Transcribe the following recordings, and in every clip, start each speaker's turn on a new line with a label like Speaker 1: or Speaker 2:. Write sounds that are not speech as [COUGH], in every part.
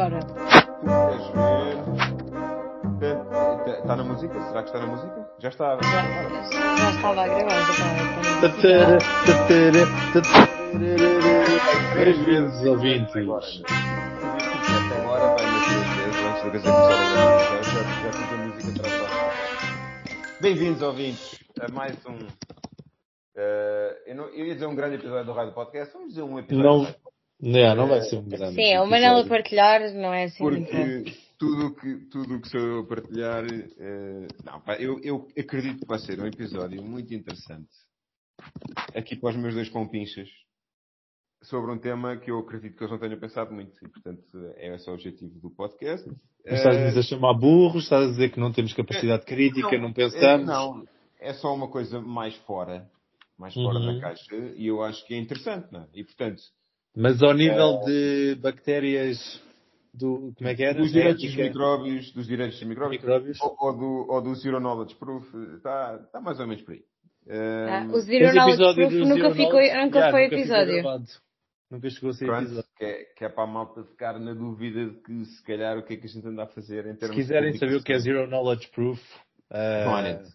Speaker 1: Ora,
Speaker 2: Queres ver? Está na música? Será que está na música? Já está.
Speaker 1: já, já estava a gravar, já estava.
Speaker 2: Três vezes.
Speaker 3: ouvintes.
Speaker 2: Até agora vai umas três vezes antes da coisa começar a. Já, fiz a música atrás Bem-vindos, ouvintes, a mais um. eh, eu, não, eu ia dizer um grande episódio do Rádio Podcast. Vamos dizer um episódio.
Speaker 3: Não, não, não vai ser um grande.
Speaker 1: Sim, é o Manela partilhar, não é assim.
Speaker 2: Porque tudo o que, tudo o que sou eu a partilhar. eh, não, pá, eu, eu acredito que vai ser um episódio muito interessante. Aqui para os meus dois compinchas. Sobre um tema que eu acredito que eles não tenham pensado muito. E, portanto, é esse o objetivo do podcast.
Speaker 3: Mas Estás-nos
Speaker 2: Eh,
Speaker 3: a chamar burros, estás a dizer que não temos capacidade crítica, não,
Speaker 2: é-
Speaker 3: pensamos.
Speaker 2: não, é só uma coisa mais fora. Mais fora
Speaker 3: Uhum.
Speaker 2: da caixa. E eu acho que é interessante, não é? E, portanto,
Speaker 3: Mas ao nível de bactérias do. Como é que era?
Speaker 2: dos direitos dos micróbios, dos direitos dos micróbios,
Speaker 3: micróbios.
Speaker 2: ou, ou do, ou do Zero Knowledge Proof, está tá mais ou menos por aí.
Speaker 1: Ah,
Speaker 2: Ehm,
Speaker 1: o Zero Knowledge Proof nunca,
Speaker 3: Zero
Speaker 1: ficou, nunca
Speaker 3: Já,
Speaker 1: foi
Speaker 3: nunca
Speaker 1: episódio.
Speaker 3: Nunca chegou a ser
Speaker 2: pronto,
Speaker 3: episódio.
Speaker 2: que, é, que é para a malta ficar na dúvida de que se calhar o que é que a gente anda a fazer em
Speaker 3: Se
Speaker 2: termos
Speaker 3: quiserem
Speaker 2: de
Speaker 3: saber o que é. Zero Knowledge Proof, ah,
Speaker 2: net.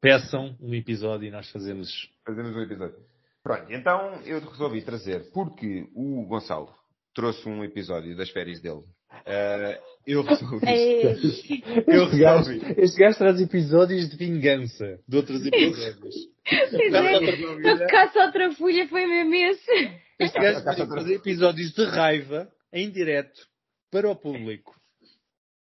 Speaker 3: peçam um episódio e nós fazemos.
Speaker 2: Fazemos um episódio. Pronto, então eu resolvi trazer, porque o Gonçalo trouxe um episódio das férias dele. Eh, eu resolvi.
Speaker 1: Ei, [LAUGHS]
Speaker 2: eu
Speaker 3: Este gajo,
Speaker 2: resolvi.
Speaker 3: este gajo traz episódios de vingança de outros episódios.
Speaker 1: pois é, caça outra folha foi mesmo esse.
Speaker 3: Este gajo vai fazer episódios de raiva em direto para o público.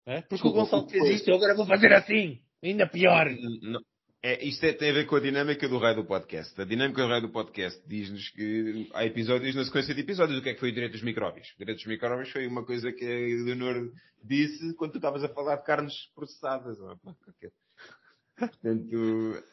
Speaker 3: É? Porque o Gonçalo fez isto e eu agora vou fazer assim. Ainda pior.
Speaker 2: Não, é, isto é- tem a ver com a dinâmica do raio do podcast. A dinâmica do raio do podcast diz-nos que há episódios na sequência de episódios. O que é que foi o direito dos micróbios? O direito dos micróbios foi uma coisa que a Leonor disse quando tu estavas a falar de carnes processadas. Portanto,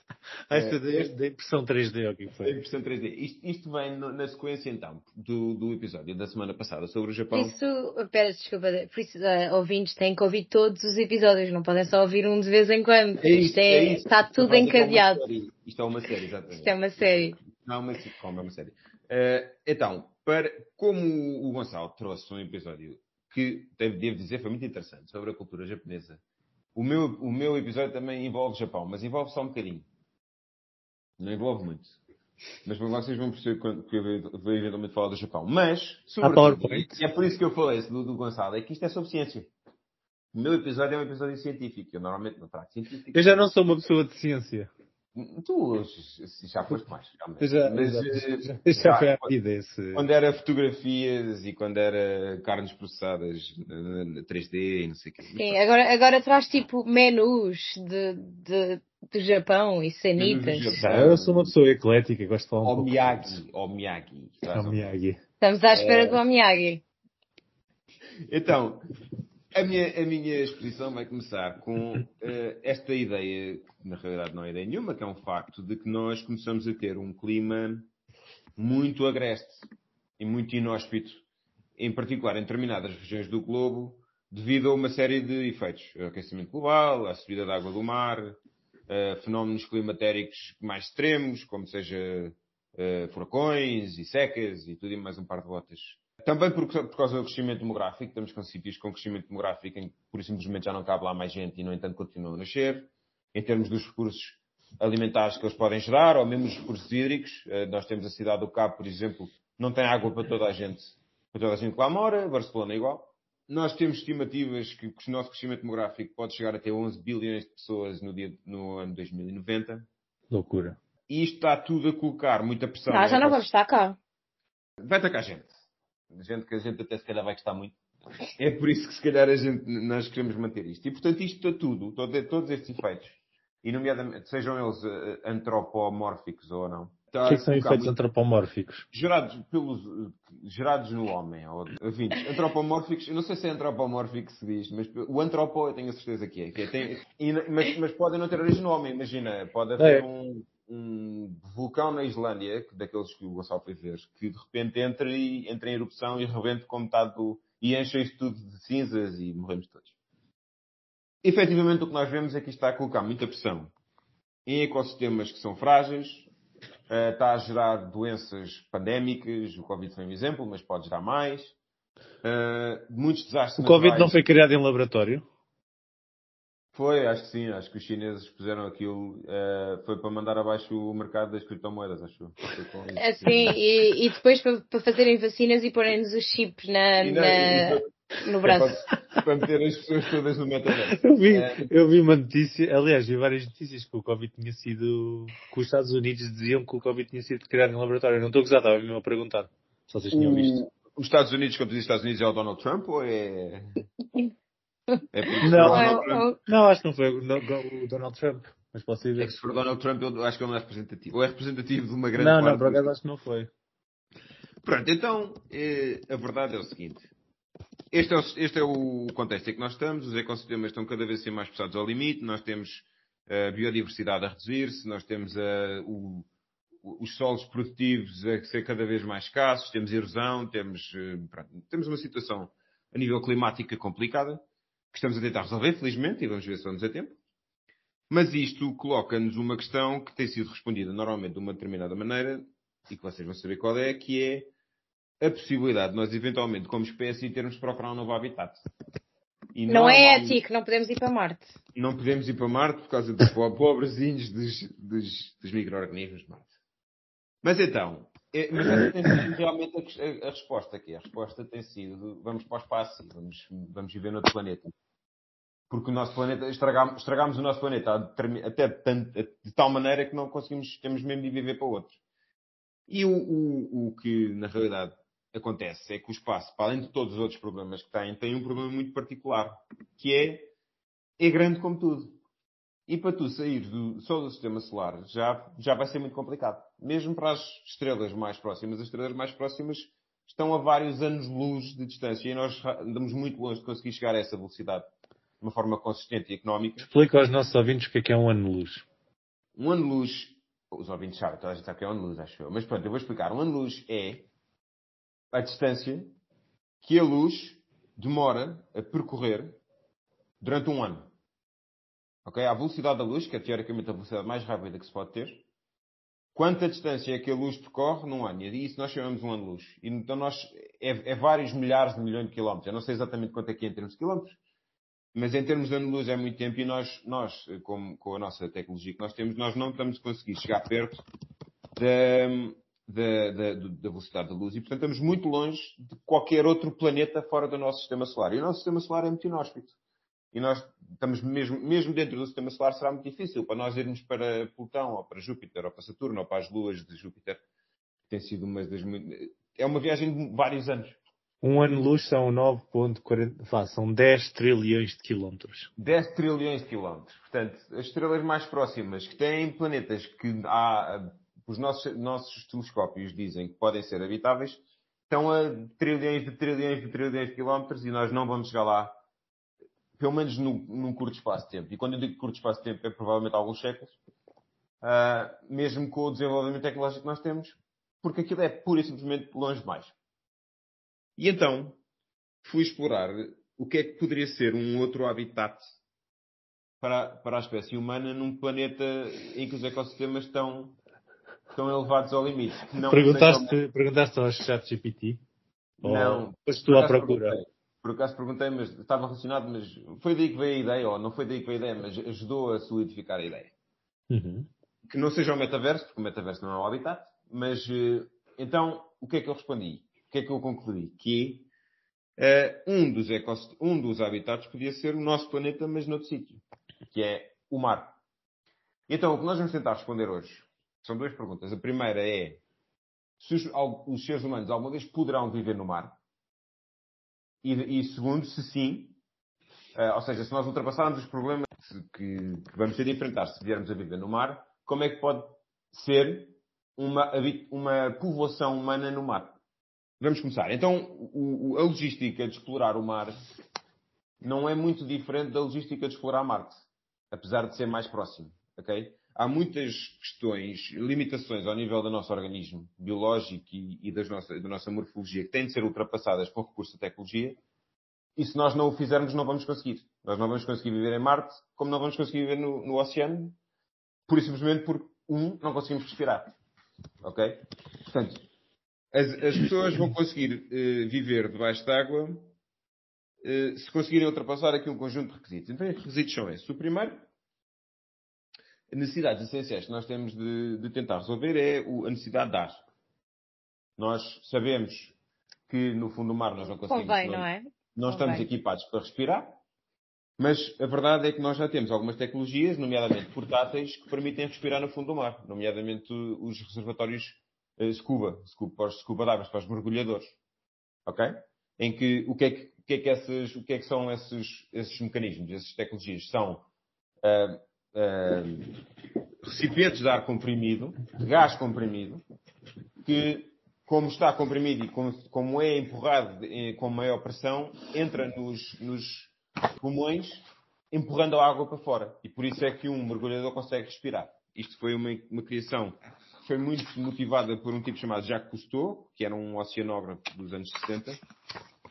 Speaker 3: Ah, Esta
Speaker 2: É,
Speaker 3: da, da impressão 3D, o que
Speaker 2: a
Speaker 3: foi?
Speaker 2: impressão 3D. Isto, isto vem no- na sequência então do, do episódio da semana passada sobre o Japão.
Speaker 1: Isso, pera, desculpa, por isso, ah, ouvintes têm que ouvir todos os episódios, não podem só ouvir um de vez em quando.
Speaker 2: É
Speaker 1: Isto é,
Speaker 2: é isso.
Speaker 1: está tudo
Speaker 2: Isto é uma
Speaker 1: encadeado.
Speaker 2: Isto é uma série, exatamente.
Speaker 1: Isto é uma série.
Speaker 2: Não, uma sitcom, é uma série. Eh, então, para, como o Gonçalo trouxe um episódio que, devo dizer, foi muito interessante sobre a cultura japonesa, o meu, o meu episódio também envolve Japão, mas envolve só um bocadinho. Não envolve muito. Mas vocês vão perceber quando, que eu vou eventualmente falar do Japão. Mas, sobretudo, é por isso que eu falei do, do Gonçalo, é que isto é sobre ciência. O meu episódio é um episódio científico. Eu normalmente não trato científico.
Speaker 3: Eu já não sou uma pessoa de ciência.
Speaker 2: Tu já foste mais, realmente.
Speaker 3: Já,
Speaker 2: Mas,
Speaker 3: já,
Speaker 2: eh,
Speaker 3: já, já foi à vida esse.
Speaker 2: quando era fotografias e quando era carnes processadas eh, 3D e não sei o quê.
Speaker 1: Sim, agora, agora traz tipo menus de, de, do Japão e cenitas.
Speaker 3: Eu sou uma pessoa eclética, gosto de falar um
Speaker 2: Ao
Speaker 3: pouco.
Speaker 2: Miyagi. Miyagi.
Speaker 1: Estamos à espera do Omiyagi.
Speaker 2: Então, a minha, a minha exposição vai começar com eh, esta ideia, que na realidade não é ideia nenhuma, que é um facto de que nós começamos a ter um clima muito agreste e muito inóspito, em particular em determinadas regiões do globo, devido a uma série de efeitos. Aquecimento global, a subida da água do mar, eh, fenómenos climatéricos mais extremos, como seja eh, furacões e secas e tudo e mais um par de botas. Também por, por causa do crescimento demográfico, estamos com sítios com crescimento demográfico em que, por e simplesmente, já não cabe lá mais gente e, no entanto, continuam a nascer. Em termos dos recursos alimentares que eles podem gerar, ou mesmo os recursos hídricos, eh, nós temos a cidade do Cabo, por exemplo, não tem água para toda a gente, para toda a gente que lá mora, Barcelona é igual. Nós temos estimativas que o nosso crescimento demográfico pode chegar a ter 11 bilhões de pessoas no, dia, no ano 2090.
Speaker 3: Loucura.
Speaker 2: E isto está tudo a colocar muita pressão.
Speaker 1: Não, já não vamos estar cá.
Speaker 2: Vai atacar gente. Gente que a gente até se calhar vai gostar muito. É por isso que se calhar a gente, nós queremos manter isto. E portanto isto está tudo, todo- todos estes efeitos, e nomeadamente, sejam eles eh, antropomórficos ou não, está
Speaker 3: O que é que são efeitos
Speaker 2: muito-
Speaker 3: antropomórficos?
Speaker 2: gerados pelos, gerados no homem, ou, enfim, antropomórficos, eu não sei se é antropomórfico que se diz, mas o antropo eu tenho a certeza que é. Que é tem, e mas, mas podem não ter origem no homem, imagina, pode haver
Speaker 3: É.
Speaker 2: um, um vulcão na Islândia, que- daqueles que o Gonçalo foi ver, que de repente entra, e, entra em erupção e rebenta com metade do. e enche isto tudo de cinzas e morremos todos. Efetivamente, o que nós vemos é que isto está a colocar muita pressão em ecossistemas que são frágeis, eh, está a gerar doenças pandémicas, o Covid foi um exemplo, mas pode gerar mais. Uh, muitos desastres
Speaker 3: O Covid
Speaker 2: naturais.
Speaker 3: não foi criado em laboratório?
Speaker 2: Foi, acho que sim. Acho que os chineses puseram aquilo. uh, foi para mandar abaixo o mercado das criptomoedas, acho. eu. Isso.
Speaker 1: Assim, e, e depois para, para fazerem vacinas e porem-nos os chips na,
Speaker 2: não-
Speaker 1: na-
Speaker 2: e
Speaker 1: no
Speaker 2: É
Speaker 1: braço.
Speaker 2: para, para meter as pessoas todas no metaverso. [LAUGHS]
Speaker 3: Eu vi,
Speaker 2: É.
Speaker 3: eu vi uma notícia, aliás, vi várias notícias que o Covid tinha sido. que os Estados Unidos diziam que o Covid tinha sido criado em laboratório. Não estou a gozar, estava mesmo a perguntar. Se vocês tinham visto.
Speaker 2: O- Os Estados Unidos, quando diz Estados Unidos, é o Donald Trump ou é. [LAUGHS] É
Speaker 3: Não. Não, acho que não foi o Donald Trump, mas posso ir
Speaker 2: É que se for Donald Trump, eu acho que ele não é representativo. Ou é representativo de uma grande
Speaker 3: Não, não,
Speaker 2: parte
Speaker 3: por acaso acho que não foi.
Speaker 2: Pronto, então, eh, a verdade é o seguinte. Este é o, este é o contexto em que nós estamos. Os ecossistemas estão cada vez a ser mais pesados ao limite. Nós temos a biodiversidade a reduzir-se. Nós temos eh, o- os solos produtivos a ser cada vez mais escassos. Temos erosão. Temos, eh, pronto, temos uma situação a nível climática complicada que estamos a tentar resolver, felizmente, e vamos ver se vamos a tempo. Mas isto coloca-nos uma questão que tem sido respondida normalmente de uma determinada maneira e que vocês vão saber qual é, que é a possibilidade de nós, eventualmente, como espécie, termos de procurar um novo habitat. E
Speaker 1: Não é
Speaker 2: normalmente
Speaker 1: ético, não podemos ir para Marte.
Speaker 2: Não podemos ir para Marte por causa dos po- pobrezinhos dos, dos, dos micro-organismos de Marte. Mas então, é, mas essa tem sido realmente a, a- resposta aqui. A resposta tem sido, vamos para o espaço, vamos, vamos viver noutro planeta. Porque o nosso planeta, estragámos, estragámos o nosso planeta até tan- de tal maneira que não conseguimos, temos mesmo de viver para outro. E o, o, o que, na realidade, acontece é que o espaço, para além de todos os outros problemas que tem, tem um problema muito particular, que é, é grande como tudo. E para tu sair do, só do sistema solar já, já vai ser muito complicado. Mesmo para as estrelas mais próximas, as estrelas mais próximas estão a vários anos-luz de distância e nós andamos muito longe de conseguir chegar a essa velocidade de uma forma consistente e económica.
Speaker 3: Explica aos nossos ouvintes o que é que é um ano-luz.
Speaker 2: Um ano-luz, os ouvintes sabem, toda a gente sabe que é um ano-luz, acho eu. Mas pronto, eu vou explicar. Um ano-luz é a distância que a luz demora a percorrer durante um ano. Ok? A velocidade da luz, que é teoricamente a velocidade mais rápida que se pode ter, quanta distância é que a luz percorre num ano? E isso nós chamamos um ano-luz. Então nós, é, é vários milhares de milhões de quilómetros. Eu não sei exatamente quanto é que é em termos de quilómetros, mas em termos de ano-luz é muito tempo e nós, nós com, com a nossa tecnologia que nós temos, nós não estamos a conseguir chegar perto da, da, da, da velocidade da luz e, portanto, estamos muito longe de qualquer outro planeta fora do nosso sistema solar. E o nosso sistema solar é muito inóspito. E nós estamos mesmo, mesmo dentro do sistema solar será muito difícil para nós irmos para Plutão, ou para Júpiter, ou para Saturno, ou para as luas de Júpiter. Tem sido uma das... É uma viagem de vários anos.
Speaker 3: Um ano-luz são 9.40, vá, são 10 trilhões de quilómetros.
Speaker 2: 10 trilhões de quilómetros. Portanto, as estrelas mais próximas, que têm planetas que há, os nossos, nossos telescópios dizem que podem ser habitáveis, estão a trilhões de trilhões de trilhões de quilómetros e nós não vamos chegar lá, pelo menos num, num curto espaço de tempo. E quando eu digo curto espaço de tempo, é provavelmente alguns séculos, ah, mesmo com o desenvolvimento tecnológico que nós temos, porque aquilo é pura e simplesmente longe demais. E então, fui explorar o que é que poderia ser um outro habitat para, para a espécie humana num planeta em que os ecossistemas estão, estão elevados ao limite. Não
Speaker 3: perguntaste, perguntaste ao chat GPT?
Speaker 2: Não.
Speaker 3: Foste tu à procura?
Speaker 2: perguntei. Por acaso perguntei, mas estava relacionado, mas foi daí que veio a ideia, ou não foi daí que veio a ideia, mas ajudou a solidificar a ideia.
Speaker 3: Uhum.
Speaker 2: Que não seja o metaverso, porque o metaverso não é o habitat, mas eh, então o que é que eu respondi? O que é que eu concluí? Que eh, um, dos ecossist- um dos habitats podia ser o nosso planeta, mas noutro sítio, que é o mar. Então, o que nós vamos tentar responder hoje são duas perguntas. A primeira é se os, os seres humanos alguma vez poderão viver no mar? E, e segundo, se sim, eh, ou seja, se nós ultrapassarmos os problemas que, que vamos ter de enfrentar se viermos a viver no mar, como é que pode ser uma, uma povoação humana no mar? Vamos começar. Então, o- a logística de explorar o mar não é muito diferente da logística de explorar Marte, apesar de ser mais próximo, ok? Há muitas questões, limitações ao nível do nosso organismo biológico e, e das nossa, da nossa morfologia que têm de ser ultrapassadas com recurso à tecnologia. E se nós não o fizermos, não vamos conseguir. Nós não vamos conseguir viver em Marte, como não vamos conseguir viver no, no oceano, pura e simplesmente porque, um, não conseguimos respirar. Ok? Portanto, as, as pessoas vão conseguir uh, viver debaixo d'água uh, se conseguirem ultrapassar aqui um conjunto de requisitos. Então, os requisitos são esses. O primeiro, necessidades essenciais que nós temos de, de tentar resolver é a necessidade de ar. Nós sabemos que no fundo do mar nós não conseguimos.
Speaker 1: Convém, não, não é?
Speaker 2: Não estamos equipados para respirar, mas a verdade é que nós já temos algumas tecnologias, nomeadamente portáteis, que permitem respirar no fundo do mar, nomeadamente os reservatórios uh, scuba, scuba, para os scuba divers, para os mergulhadores. Ok? Em que o que é que, o que, é que, esses, o que, é que são esses, esses mecanismos, essas tecnologias? São uh, uh, recipientes de ar comprimido, de gás comprimido, que como está comprimido e como, como é empurrado eh, com maior pressão, entra nos, nos pulmões, empurrando a água para fora. E por isso é que um mergulhador consegue respirar. Isto foi uma, uma criação que foi muito motivada por um tipo chamado Jacques Cousteau, que era um oceanógrafo dos anos 60, uh,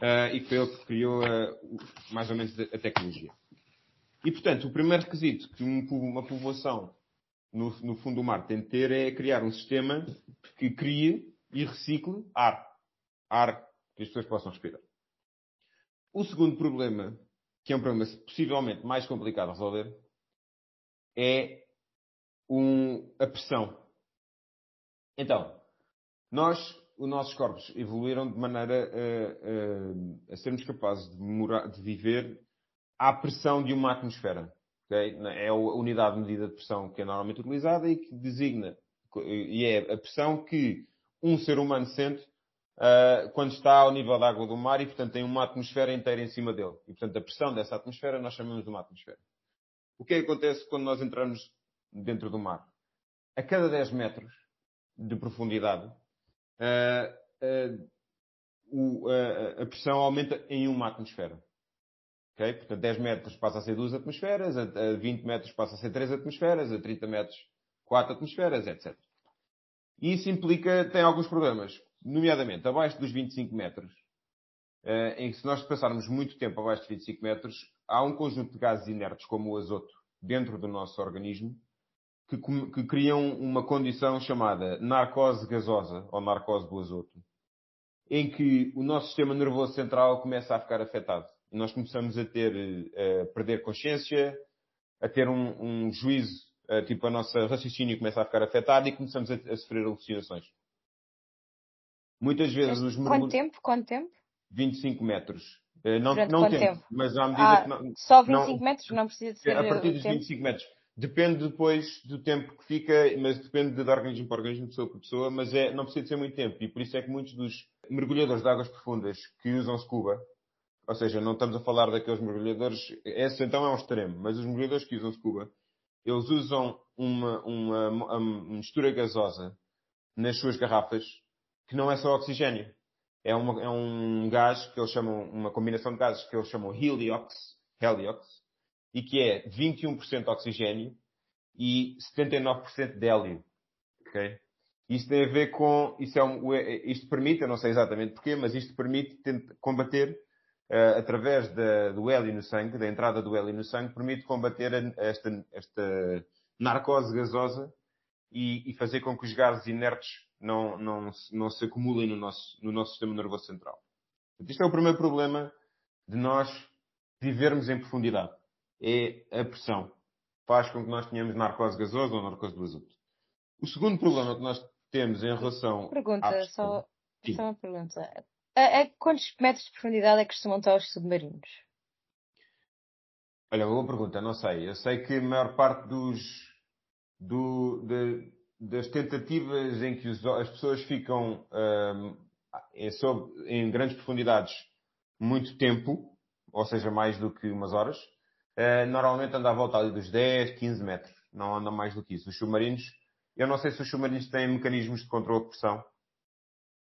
Speaker 2: eh, e foi ele que criou uh, mais ou menos a, tecnologia. E, portanto, o primeiro requisito que um, uma povoação no, no fundo do mar tem de ter é criar um sistema que crie e recicle ar. Ar que as pessoas possam respirar. O segundo problema, que é um problema possivelmente mais complicado de resolver, é um, a pressão. Então, nós, os nossos corpos evoluíram de maneira a, a, a sermos capazes de, morar, de, viver à pressão de uma atmosfera. Okay? É a unidade de medida de pressão que é normalmente utilizada e que designa, e é a pressão que um ser humano sente uh, quando está ao nível da água do mar e, portanto, tem uma atmosfera inteira em cima dele. E, portanto, a pressão dessa atmosfera nós chamamos de uma atmosfera. O que é que acontece quando nós entramos dentro do mar? A cada 10 metros de profundidade, uh, uh, o, a pressão aumenta em uma atmosfera. Okay? Portanto, 10 metros passa a ser 2 atmosferas, a 20 metros passa a ser 3 atmosferas, a 30 metros 4 atmosferas, etc. E isso implica, tem alguns problemas, nomeadamente abaixo dos 25 metros, eh, em que se nós passarmos muito tempo abaixo de 25 metros, há um conjunto de gases inertes, como o azoto, dentro do nosso organismo, que, que criam uma condição chamada narcose gasosa, ou narcose do azoto, em que o nosso sistema nervoso central começa a ficar afetado. E nós começamos a ter, eh, a perder consciência, a ter um, um juízo uh, tipo, a nossa raciocínio começa a ficar afetado e começamos a, a sofrer alucinações. Muitas vezes os
Speaker 1: mergulhos... Quanto tempo? Quanto tempo?
Speaker 2: 25 metros. Uh, não
Speaker 1: Durante
Speaker 2: não
Speaker 1: tempo, tempo,
Speaker 2: mas à medida
Speaker 1: ah,
Speaker 2: que não,
Speaker 1: Só 25 não, metros? Não precisa de ser.
Speaker 2: A partir dos 25 metros. Depende depois do tempo que fica, mas depende de, organismo para organismo, pessoa por pessoa, mas é, não precisa de ser muito tempo. E por isso é que muitos dos mergulhadores de águas profundas que usam scuba, ou seja, não estamos a falar daqueles mergulhadores, esse então é um extremo, mas os mergulhadores que usam scuba, eles usam uma, uma, uma, mistura gasosa nas suas garrafas que não é só oxigênio. É, uma, é um gás que eles chamam, uma combinação de gases que eles chamam heliox, heliox e que é 21% oxigênio e 79% de hélio. Okay? Isso tem a ver com, isso é um, isto permite, eu não sei exatamente porquê, mas isto permite combater através da, do hélio no sangue, da entrada do hélio no sangue, permite combater esta, esta narcose gasosa e, e, fazer com que os gases inertes não, não, não se acumulem no nosso, no nosso sistema nervoso central. Isto é o primeiro problema de nós vivermos em profundidade. É a pressão. Faz com que nós tenhamos narcose gasosa ou narcose do azoto. O segundo problema que nós temos em relação
Speaker 1: Pergunta, à pressão... só, só uma pergunta. A, a quantos metros de profundidade é que costumam estar os submarinos?
Speaker 2: Olha, boa pergunta, não sei. Eu sei que a maior parte dos, do, de, das tentativas em que os, as pessoas ficam um, em, sob, em, grandes profundidades muito tempo, ou seja, mais do que umas horas, uh, normalmente anda à volta ali dos 10, 15 metros. Não anda mais do que isso. Os submarinos, eu não sei se os submarinos têm mecanismos de controle de pressão,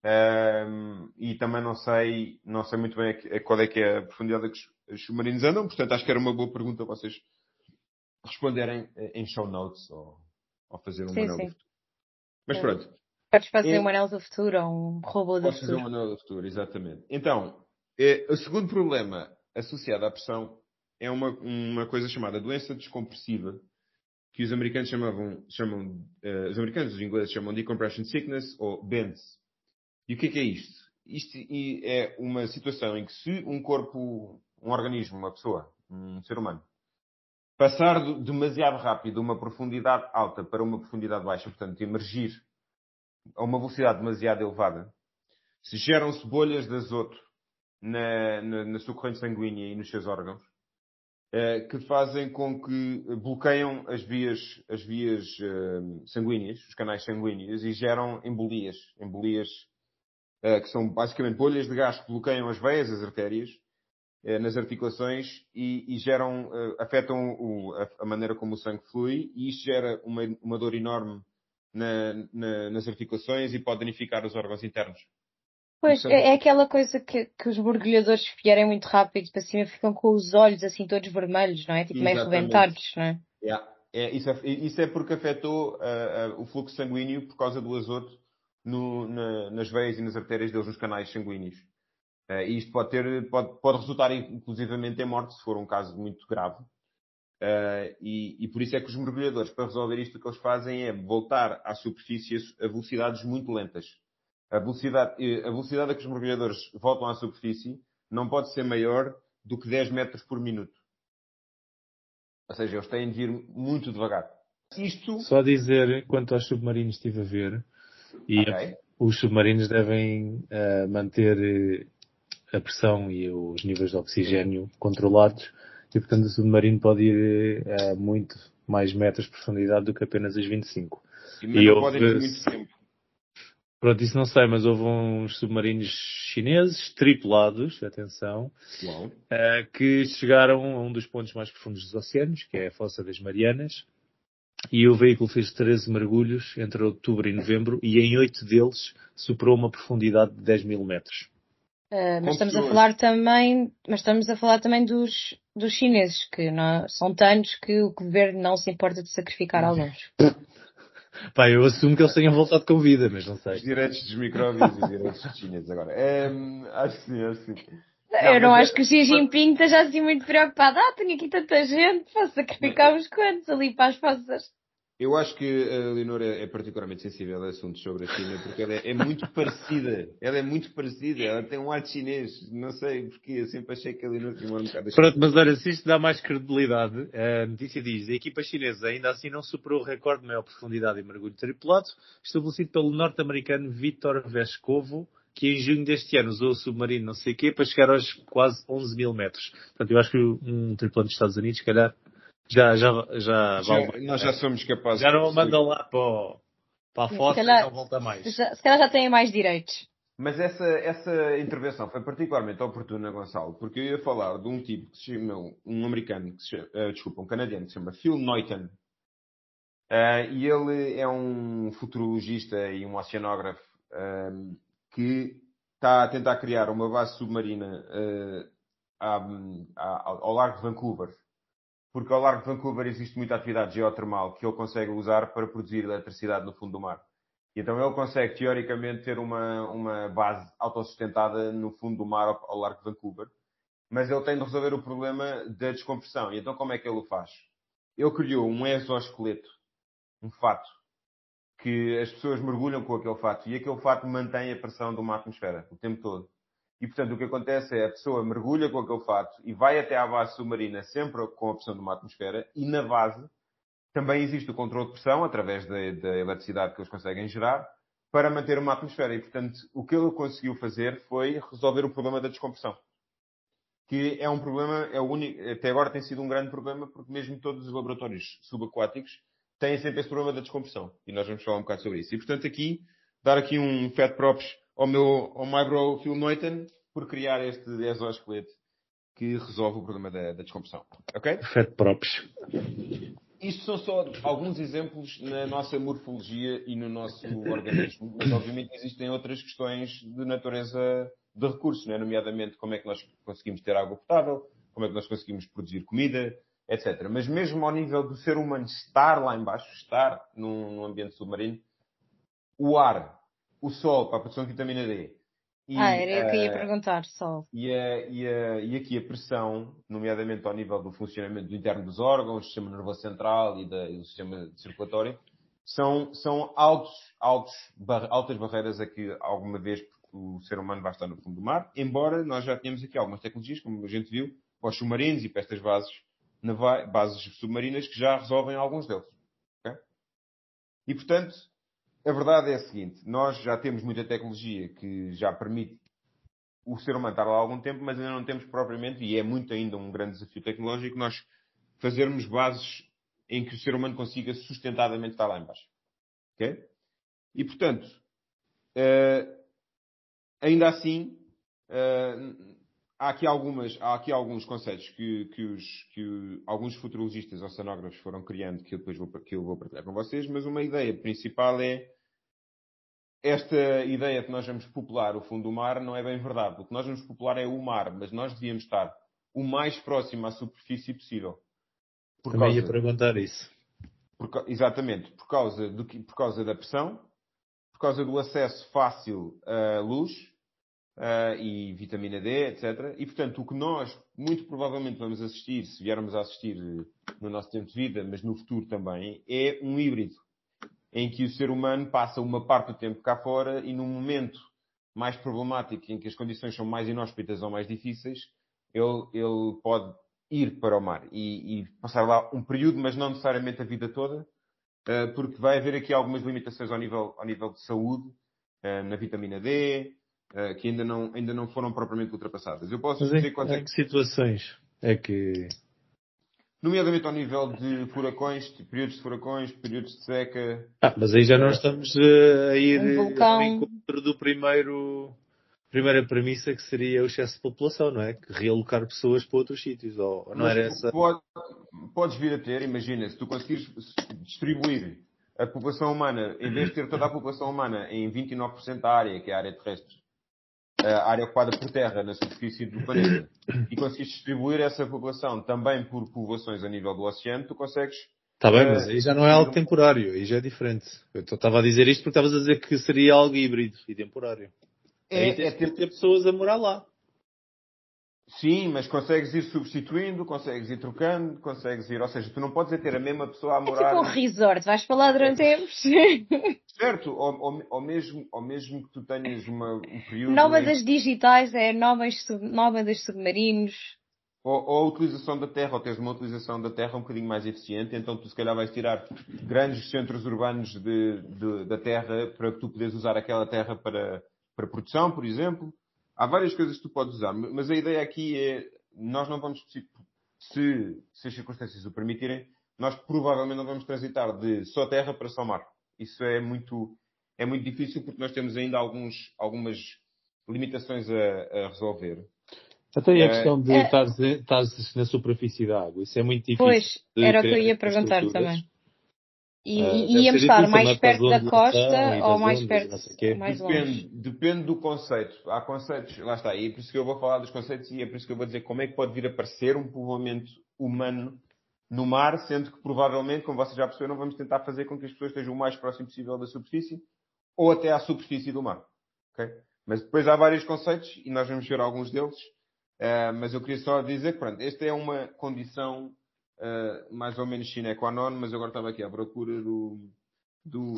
Speaker 2: um, e também não sei, não sei muito bem qual é que é a profundidade que os submarinos andam, portanto acho que era uma boa pergunta vocês responderem em show notes ou, ou fazer um anel do futuro. Mas pronto.
Speaker 1: Podes fazer é, um anel do futuro ou um robô do
Speaker 2: futuro. fazer um anel do futuro, exatamente. Então, é, o segundo problema associado à pressão é uma, uma coisa chamada doença descompressiva, que os americanos chamavam, chamam, uh, os americanos os ingleses chamam de decompression sickness ou BENS. E o que é que é isto? Isto é uma situação em que se um corpo, um organismo, uma pessoa, um ser humano, passar demasiado rápido de uma profundidade alta para uma profundidade baixa, portanto, emergir a uma velocidade demasiado elevada, se geram-se bolhas de azoto na, na, na sua corrente sanguínea e nos seus órgãos, eh, que fazem com que bloqueiam as vias, as vias eh, sanguíneas, os canais sanguíneos, e geram embolias. Embolias que são basicamente bolhas de gás que bloqueiam as veias, as artérias, nas articulações e, e geram, afetam o, a, maneira como o sangue flui e isso gera uma, uma dor enorme na, na, nas articulações e pode danificar os órgãos internos.
Speaker 1: Pois, é, é, aquela coisa que, que os mergulhadores vierem muito rápido para cima ficam com os olhos assim todos vermelhos, não é? Tipo meio rebentados, não é?
Speaker 2: Yeah. É, isso, é, isso é porque afetou uh, uh, o fluxo sanguíneo por causa do azoto no, na, nas veias e nas artérias deles, nos canais sanguíneos. Uh, e isto pode, ter, pode, pode resultar inclusivamente em morte, se for um caso muito grave. Uh, e, e, por isso é que os mergulhadores, para resolver isto, o que eles fazem é voltar à superfície a velocidades muito lentas. A velocidade, a velocidade a que os mergulhadores voltam à superfície não pode ser maior do que 10 metros por minuto. Ou seja, eles têm de ir muito devagar.
Speaker 3: Isto... Só dizer quanto aos submarinos estive a ver. E okay. os submarinos devem uh, manter eh, a pressão e os níveis de oxigênio controlados. E portanto o submarino pode ir a uh, muito mais metros de profundidade do que apenas as 25.
Speaker 2: E, e não podem ir muito tempo.
Speaker 3: Pronto, isso não sei, mas houve uns submarinos chineses tripulados, atenção, uh, que chegaram a um dos pontos mais profundos dos oceanos, que é a Fossa das Marianas, e o veículo fez 13 mergulhos entre outubro e novembro e em 8 deles superou uma profundidade de 10 mil metros.
Speaker 1: Uh, mas estamos a falar também, mas estamos a falar também dos, dos chineses, que não, são tantos que o governo não se importa de sacrificar alguns. [LAUGHS]
Speaker 3: Pá, eu assumo que eles tenham voltado com vida, mas não sei.
Speaker 2: Os direitos dos micróbios e os direitos dos chineses agora. É, acho que sim, acho que sim.
Speaker 1: Não, eu não acho é... que o Xi Jinping esteja assim muito preocupado. Ah, tenho aqui tanta gente, posso sacrificar uns quantos ali para as fossas.
Speaker 2: Eu acho que a Leonor é, é particularmente sensível a assuntos sobre a China porque ela é, é, muito [LAUGHS] parecida. Ela é muito parecida. Ela tem um ar chinês. Não sei porque. Eu sempre achei que a Leonor tinha um bocado
Speaker 3: Pronto, mas olha, se isto dá mais credibilidade, a notícia diz a equipa chinesa ainda assim não superou o recorde de maior profundidade em mergulho tripulado estabelecido pelo norte-americano Vitor Vescovo que em junho deste ano usou o submarino não sei o quê para chegar aos quase 11 mil metros. Portanto, eu acho que um tripulante dos Estados Unidos, se calhar, já, já, já,
Speaker 2: já Nós já somos capazes.
Speaker 3: Já não mandam lá para, o, para a foto e não volta mais.
Speaker 1: Já, se calhar já têm mais direitos.
Speaker 2: Mas essa, essa intervenção foi particularmente oportuna, Gonçalo, porque eu ia falar de um tipo que se chama, um americano, que se chama, uh, desculpa, um canadiano, que se chama Phil Neuton. Uh, e ele é um futurologista e um oceanógrafo uh, que está a tentar criar uma base submarina ao largo de Vancouver porque ao largo de Vancouver existe muita atividade geotermal que ele consegue usar para produzir eletricidade no fundo do mar. E então ele consegue, teoricamente, ter uma, uma base autossustentada no fundo do mar ao, largo de Vancouver. Mas ele tem de resolver o problema da descompressão. E então como é que ele o faz? Ele criou um exoesqueleto, um fato, que as pessoas mergulham com aquele fato. E aquele fato mantém a pressão de uma atmosfera o tempo todo. E, portanto, o que acontece é a pessoa mergulha com aquele fato e vai até à base submarina sempre com a pressão de uma atmosfera e na base também existe o controle de pressão através da, da eletricidade que eles conseguem gerar para manter uma atmosfera. E, portanto, o que ele conseguiu fazer foi resolver o problema da descompressão. Que é um problema, é o único, até agora tem sido um grande problema, porque mesmo todos os laboratórios subaquáticos têm sempre esse problema da descompressão. E nós vamos falar um bocado sobre isso. E, portanto, aqui, dar aqui um fat props ao meu, ao my bro Phil Neuton por criar este exoesqueleto que resolve o problema da, da descompressão. Ok?
Speaker 3: Perfeito, próprios.
Speaker 2: Isto são só alguns exemplos na nossa morfologia e no nosso organismo, mas obviamente existem outras questões de natureza de recursos, né? nomeadamente como é que nós conseguimos ter água potável, como é que nós conseguimos produzir comida, etc. Mas mesmo ao nível do ser humano estar lá embaixo, estar num, num ambiente submarino, o ar o sol para a produção de vitamina D.
Speaker 1: E, ah, era o que eu ia eh, perguntar, sol.
Speaker 2: E, a, e, a, e aqui a pressão, nomeadamente ao nível do funcionamento do interno dos órgãos, do sistema nervoso central e, da, e do sistema circulatório, são, são altos, altos, bar, altas barreiras a que alguma vez, o ser humano vai estar no fundo do mar, embora nós já tenhamos aqui algumas tecnologias, como a gente viu, para os submarinos e para estas bases, bases submarinas que já resolvem alguns deles. Okay? E, portanto, a verdade é a seguinte, nós já temos muita tecnologia que já permite o ser humano estar lá há algum tempo, mas ainda não temos propriamente, e é muito ainda um grande desafio tecnológico, nós fazermos bases em que o ser humano consiga sustentadamente estar lá embaixo. Ok? E, portanto, uh, ainda assim, uh, há, aqui algumas, há aqui alguns conceitos que, que, os, que alguns futurologistas oceanógrafos foram criando que eu depois vou, que eu vou partilhar com vocês, mas uma ideia principal é esta ideia que nós vamos popular o fundo do mar não é bem verdade. O que nós vamos popular é o mar, mas nós devíamos estar o mais próximo à superfície possível.
Speaker 3: Por Também causa, ia perguntar isso.
Speaker 2: Por, exatamente, por causa, do, por causa da pressão, por causa do acesso fácil à luz e vitamina D, etc. E, portanto, o que nós muito provavelmente vamos assistir, se viermos a assistir no nosso tempo de vida, mas no futuro também, é um híbrido em que o ser humano passa uma parte do tempo cá fora e num momento mais problemático, em que as condições são mais inóspitas ou mais difíceis, ele, ele pode ir para o mar e, e, passar lá um período, mas não necessariamente a vida toda, uh, porque vai haver aqui algumas limitações ao nível, ao nível de saúde, uh, na vitamina D, uh, que ainda não, ainda não foram propriamente ultrapassadas. Eu posso
Speaker 3: mas
Speaker 2: dizer
Speaker 3: em, quanto é que situações é que
Speaker 2: nomeadamente ao nível de furacões, de períodos de furacões, períodos de seca.
Speaker 3: Ah, mas aí já não estamos uh, a ir um ao encontro do primeiro primeira premissa que seria o excesso de população, não é? Que realocar pessoas para outros sítios, ou, não mas era essa?
Speaker 2: Pode, podes vir a ter, imagina, se tu conseguires distribuir a população humana, em vez de ter toda a população humana em 29% da área, que é a área terrestre, a área ocupada por terra na superfície do planeta e consegues distribuir essa população também por povoações a nível do oceano, tu consegues.
Speaker 3: Está bem, mas aí já não é algo temporário, aí já é diferente. Eu estava a dizer isto porque estavas a dizer que seria algo híbrido e temporário. É, aí tens é ter pessoas a morar lá.
Speaker 2: Sim, mas consegues ir substituindo, consegues ir trocando, consegues ir. Ou seja, tu não podes é ter a mesma pessoa a morar. É
Speaker 1: tipo um resort, vais para lá durante tempos.
Speaker 2: Certo, ou, ou, ou, mesmo, ou mesmo que tu tenhas uma, um período.
Speaker 1: Nómadas em... digitais, é nómadas, sub, nómadas submarinos.
Speaker 2: Ou, ou, a utilização da terra, ou tens uma utilização da terra um bocadinho mais eficiente, então tu se calhar vais tirar grandes centros urbanos de, de, da terra para que tu poderes usar aquela terra para, para produção, por exemplo há várias coisas que tu podes usar, mas a ideia aqui é, nós não vamos, se, se as circunstâncias o permitirem, nós provavelmente não vamos transitar de só terra para só mar. Isso é muito, é muito difícil porque nós temos ainda alguns, algumas limitações a, a resolver.
Speaker 3: Então e a questão de é... estar na superfície da água? Isso é muito difícil.
Speaker 1: Pois, era o que eu ia perguntar também. E, uh, íamos estar mais perto da costa ou mais perto, mais
Speaker 2: depende, longe? Depende do conceito. Há conceitos, lá está, e é por isso que eu vou falar dos conceitos e é por isso que eu vou dizer como é que pode vir a aparecer um povoamento humano no mar, sendo que provavelmente, como vocês já perceberam, vamos tentar fazer com que as pessoas estejam o mais próximo possível da superfície ou até à superfície do mar. Okay? Mas depois há vários conceitos e nós vamos ver alguns deles. Uh, mas eu queria só dizer que, pronto, esta é uma condição uh, mais ou menos sine qua non, mas agora estava aqui à procura do, do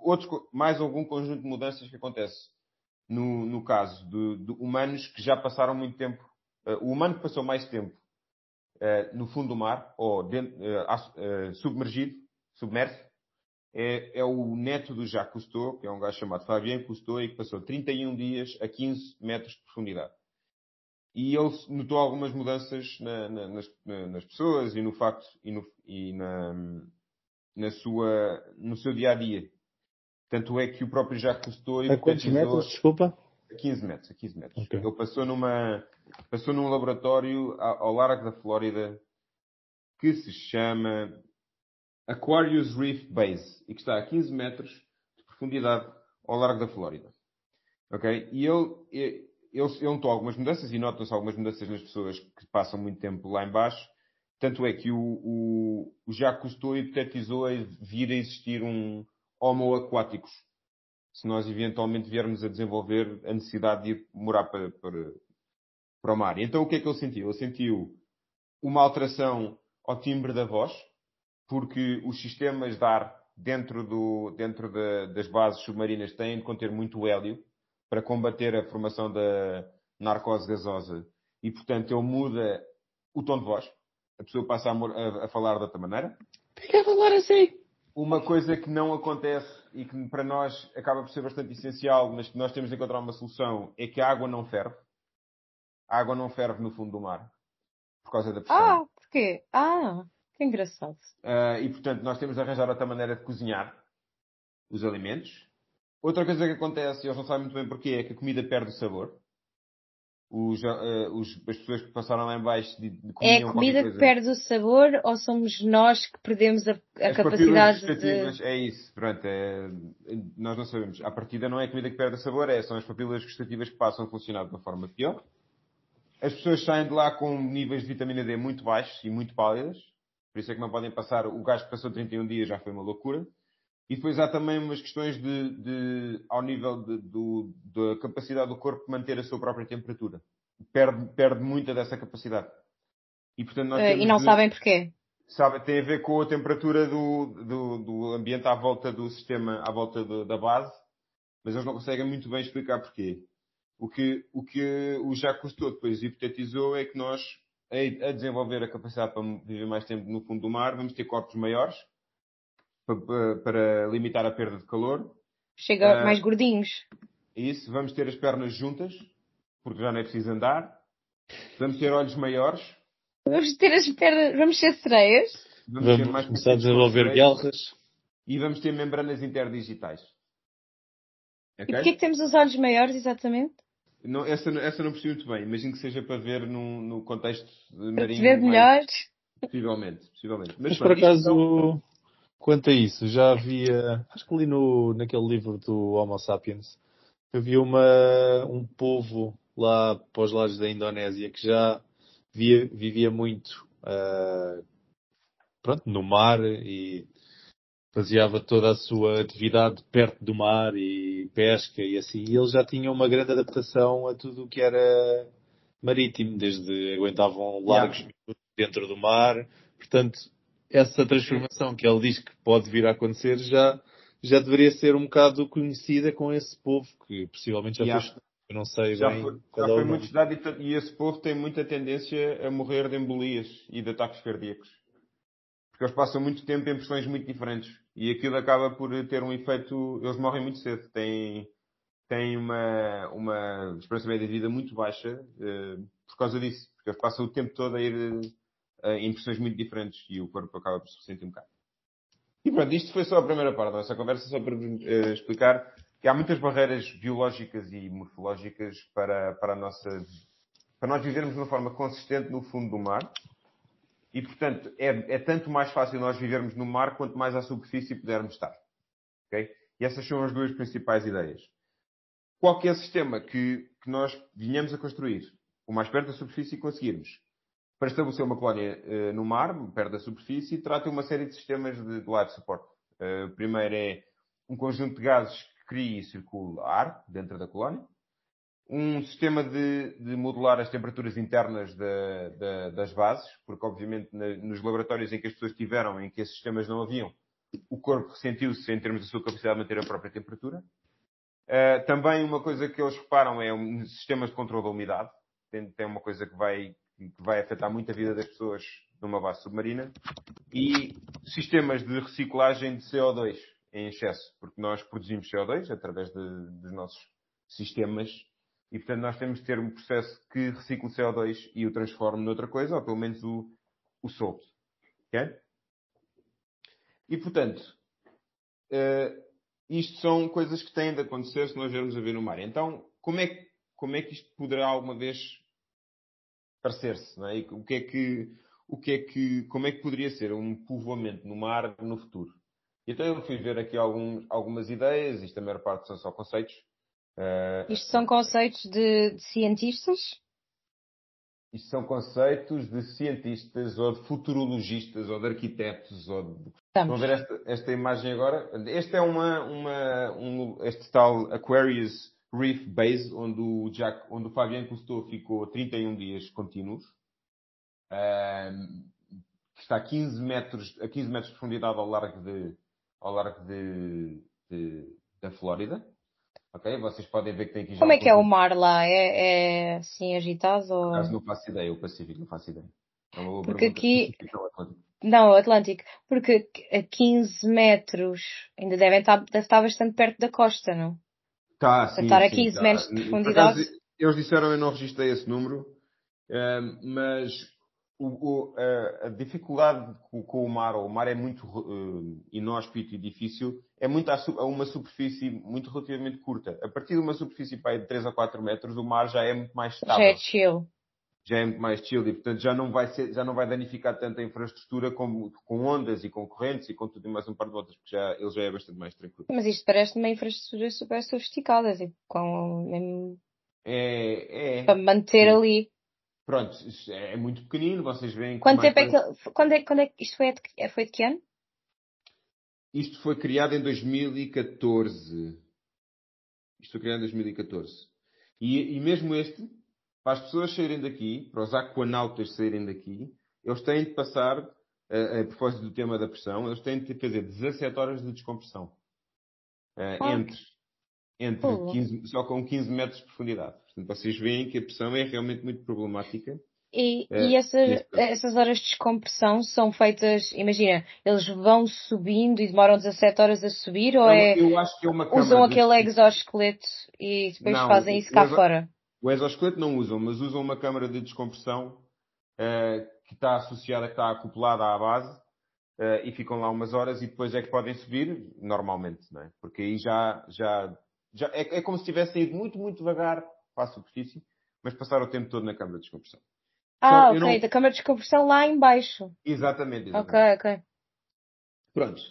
Speaker 2: outros, mais algum conjunto de mudanças que acontece no, no caso de, de humanos que já passaram muito tempo, uh, o humano que passou mais tempo uh, no fundo do mar, ou dentro, submergido, submerso, é, é, o neto do Jacques Cousteau, que é um gajo chamado Fabien Cousteau, e que passou 31 dias a 15 metros de profundidade e ele notou algumas mudanças na, na, nas, na, nas, pessoas e no facto e, no, e na, sua, no seu dia a dia. Tanto é que o próprio Jacques Cousteau.
Speaker 3: A quantos metros, desculpa?
Speaker 2: A 15 metros, a 15 metros. Okay. Ele passou numa, passou num laboratório ao, ao largo da Flórida que se chama Aquarius Reef Base e que está a 15 metros de profundidade ao largo da Flórida. Ok? E ele, ele notou algumas mudanças e nota-se algumas mudanças nas pessoas que passam muito tempo lá embaixo. Tanto é que o, o, o Jacques Cousteau hipotetizou a vir a existir um Homo aquáticos. Se nós eventualmente viermos a desenvolver a necessidade de ir morar para, para, para o mar. Então o que é que ele sentiu? Ele sentiu uma alteração ao timbre da voz, porque os sistemas de ar dentro, do, dentro das bases submarinas têm de conter muito hélio para combater a formação da narcose gasosa e, portanto, ele muda o tom de voz. A pessoa passa a, a, falar de outra maneira.
Speaker 3: Fica a falar assim.
Speaker 2: Uma coisa que não acontece e que para nós acaba por ser bastante essencial, mas que nós temos de encontrar uma solução, é que a água não ferve. A água não ferve no fundo do mar. Por causa da pressão.
Speaker 1: Ah, porquê? Ah, que engraçado.
Speaker 2: Uh, e portanto, nós temos de arranjar outra maneira de cozinhar os alimentos. Outra coisa que acontece, e eles não sabem muito bem porquê, é que a comida perde o sabor os, uh, os, as pessoas que passaram lá em baixo de, de
Speaker 1: É a comida que perde o sabor ou somos nós que perdemos a, a capacidade de...
Speaker 2: É isso, pronto, é, nós não sabemos. A partida não é a comida que perde o sabor, é, são as papilas gustativas que passam a funcionar de uma forma pior. As pessoas saem de lá com níveis de vitamina D muito baixos e muito pálidas, por isso é que não podem passar, o gajo que passou 31 dias já foi uma loucura. E depois há também umas questões de, de ao nível de, do, da capacidade do corpo manter a sua própria temperatura. Perde, perde muita dessa capacidade.
Speaker 1: E, portanto, nós uh, e não de, sabem porquê.
Speaker 2: Sabe, tem a ver com a temperatura do, do, do ambiente à volta do sistema, à volta do, da base, mas eles não conseguem muito bem explicar porquê. O que o, que o Jacques Cousteau depois hipotetizou é que nós, a, a desenvolver a capacidade para viver mais tempo no fundo do mar, vamos ter corpos maiores, para, para limitar a perda de calor.
Speaker 1: Chega uh, mais gordinhos.
Speaker 2: Isso, vamos ter as pernas juntas, porque já não é preciso andar. Vamos ter olhos maiores.
Speaker 1: Vamos ter as pernas, vamos ser sereias.
Speaker 3: Vamos, vamos mais começar a desenvolver guelras.
Speaker 2: E vamos ter membranas interdigitais.
Speaker 1: Okay? E porquê que temos os olhos maiores, exatamente?
Speaker 2: Não, essa, essa não percebi muito bem. Imagino que seja para ver no, no contexto marinho.
Speaker 1: Para ver melhor.
Speaker 2: Possivelmente, possivelmente.
Speaker 3: Mas, Mas por acaso, Quanto a isso, já havia, acho que li no, naquele livro do Homo Sapiens, havia uma, um povo lá para os lados da Indonésia que já via, vivia muito uh, pronto, no mar e baseava toda a sua atividade perto do mar e pesca e assim. E eles já tinham uma grande adaptação a tudo o que era marítimo, desde aguentavam largos yeah. dentro do mar. Portanto, essa transformação que ele diz que pode vir a acontecer já, já deveria ser um bocado conhecida com esse povo, que possivelmente já yeah. foi eu não sei
Speaker 2: já
Speaker 3: bem
Speaker 2: foi, já é foi muito estudado e, e esse povo tem muita tendência a morrer de embolias e de ataques cardíacos. Porque eles passam muito tempo em pressões muito diferentes. E aquilo acaba por ter um efeito. Eles morrem muito cedo. Têm, têm uma, uma esperança média de vida muito baixa uh, por causa disso. Porque eles passam o tempo todo a ir uh, em pressões muito diferentes e o corpo acaba por se ressentir um bocado. E pronto, isto foi só a primeira parte da nossa conversa, só para uh, explicar que há muitas barreiras biológicas e morfológicas para, para a nossa, para nós vivermos de uma forma consistente no fundo do mar. E, portanto, é, é tanto mais fácil nós vivermos no mar quanto mais à superfície pudermos estar. Okay? E essas são as duas principais ideias. Qualquer sistema que, que nós venhamos a construir o mais perto da superfície conseguirmos para estabelecer uma colónia uh, no mar, perto da superfície, trata uma série de sistemas de, de life support. Uh, o primeiro é um conjunto de gases que cria e circula ar dentro da colónia. Um sistema de, de modular as temperaturas internas da, da, das bases, porque obviamente na, nos laboratórios em que as pessoas estiveram, em que esses sistemas não haviam, o corpo ressentiu-se em termos da sua capacidade de manter a própria temperatura. Uh, também uma coisa que eles reparam é um sistema de controle da umidade. Tem, tem uma coisa que vai que vai afetar muito a vida das pessoas numa base submarina, e sistemas de reciclagem de CO2 em excesso, porque nós produzimos CO2 através de, dos nossos sistemas e, portanto, nós temos de ter um processo que recicla o CO2 e o transforme noutra coisa, ou pelo menos o, o solto. Okay? E, portanto, uh, isto são coisas que têm de acontecer se nós viermos a ver no mar. Então, como é, como é que isto poderá alguma vez parecer-se, não é? E o que é que, o que é que, como é que poderia ser um povoamento no mar no futuro? Então eu fui ver aqui alguns, algumas ideias, isto a maior parte são só conceitos.
Speaker 1: Uh, isto são conceitos de, de cientistas?
Speaker 2: Isto são conceitos de cientistas ou de futurologistas ou de arquitetos ou de... Estão a ver esta, esta imagem agora? Este é uma, uma um, este tal Aquarius Reef Base, onde o, Jack, onde o Fabian Cousteau ficou 31 dias contínuos, que está a 15 metros, a 15 metros de profundidade ao largo, de, ao largo de, de, da Flórida. Ok? Vocês podem ver que tem aqui.
Speaker 1: Como é que é o mar lá? É, é assim agitado ou...
Speaker 2: acaso não faço ideia, o Pacífico, não faço ideia. É uma boa
Speaker 1: Porque aqui-
Speaker 2: Atlântico?
Speaker 1: Não, o Atlântico. Porque a 15 metros ainda devem estar, deve estar bastante perto da costa, não?
Speaker 2: Tá, sim,
Speaker 1: estar a
Speaker 2: sim,
Speaker 1: 15
Speaker 2: tá.
Speaker 1: metros de profundidade.
Speaker 2: acaso, eles disseram, eu não registrei esse número, ehm, mas o- o- a, a dificuldade com, com o mar, ou o mar é muito eh, inóspito e difícil, é muito a, a uma superfície muito relativamente curta. A partir de uma superfície para de 3 a 4 metros, o mar já é muito mais
Speaker 1: Já
Speaker 2: estável.
Speaker 1: é chill.
Speaker 2: Já é muito mais chill e, portanto, já não vai, ser, já não vai danificar tanto a infraestrutura como, com ondas e com correntes e com tudo e mais um par de voltas, porque já, ele já é bastante mais tranquilo.
Speaker 1: Mas isto parece uma infraestrutura super sofisticada, tipo, com, mesmo
Speaker 2: É, é,
Speaker 1: para manter
Speaker 2: Sim.
Speaker 1: ali.
Speaker 2: pronto, isto é muito pequenino, vocês veem que
Speaker 1: Quanto tempo é que ele, quando é, quando é que isto foi de, que- foi de que ano?
Speaker 2: Isto foi criado em 2014. Isto foi criado em 2014. E, e mesmo este, para as pessoas saírem daqui, para os aquanautas saírem daqui, eles têm de passar, a, a propósito do tema da pressão, eles têm de fazer 17 horas de descompressão. Eh,
Speaker 1: Ah.
Speaker 2: entre entre
Speaker 1: Pô.
Speaker 2: 15, só com 15 metros de profundidade. Portanto, vocês veem que a pressão é realmente muito problemática.
Speaker 1: E,
Speaker 2: É,
Speaker 1: e essa-
Speaker 2: isso.
Speaker 1: essas horas de descompressão são feitas, imagina, eles vão subindo e demoram 17 horas a subir ou é,
Speaker 2: eu acho que é uma
Speaker 1: usam aquele exoesqueleto e depois
Speaker 2: Não,
Speaker 1: fazem isso cá
Speaker 2: exo-
Speaker 1: fora?
Speaker 2: O exoesqueleto não usam, mas usam uma câmara de descompressão eh, que está associada, que está acoplada à base eh, e ficam lá umas horas e depois é que podem subir normalmente, não é? Porque aí já, já, já é, é como se estivessem ido muito, muito devagar para a superfície, mas passaram o tempo todo na câmara de descompressão.
Speaker 1: Ah,
Speaker 2: eu
Speaker 1: ok,
Speaker 2: não-
Speaker 1: da câmara de descompressão lá em baixo.
Speaker 2: Exatamente, exatamente.
Speaker 1: Ok, ok.
Speaker 2: Pronto.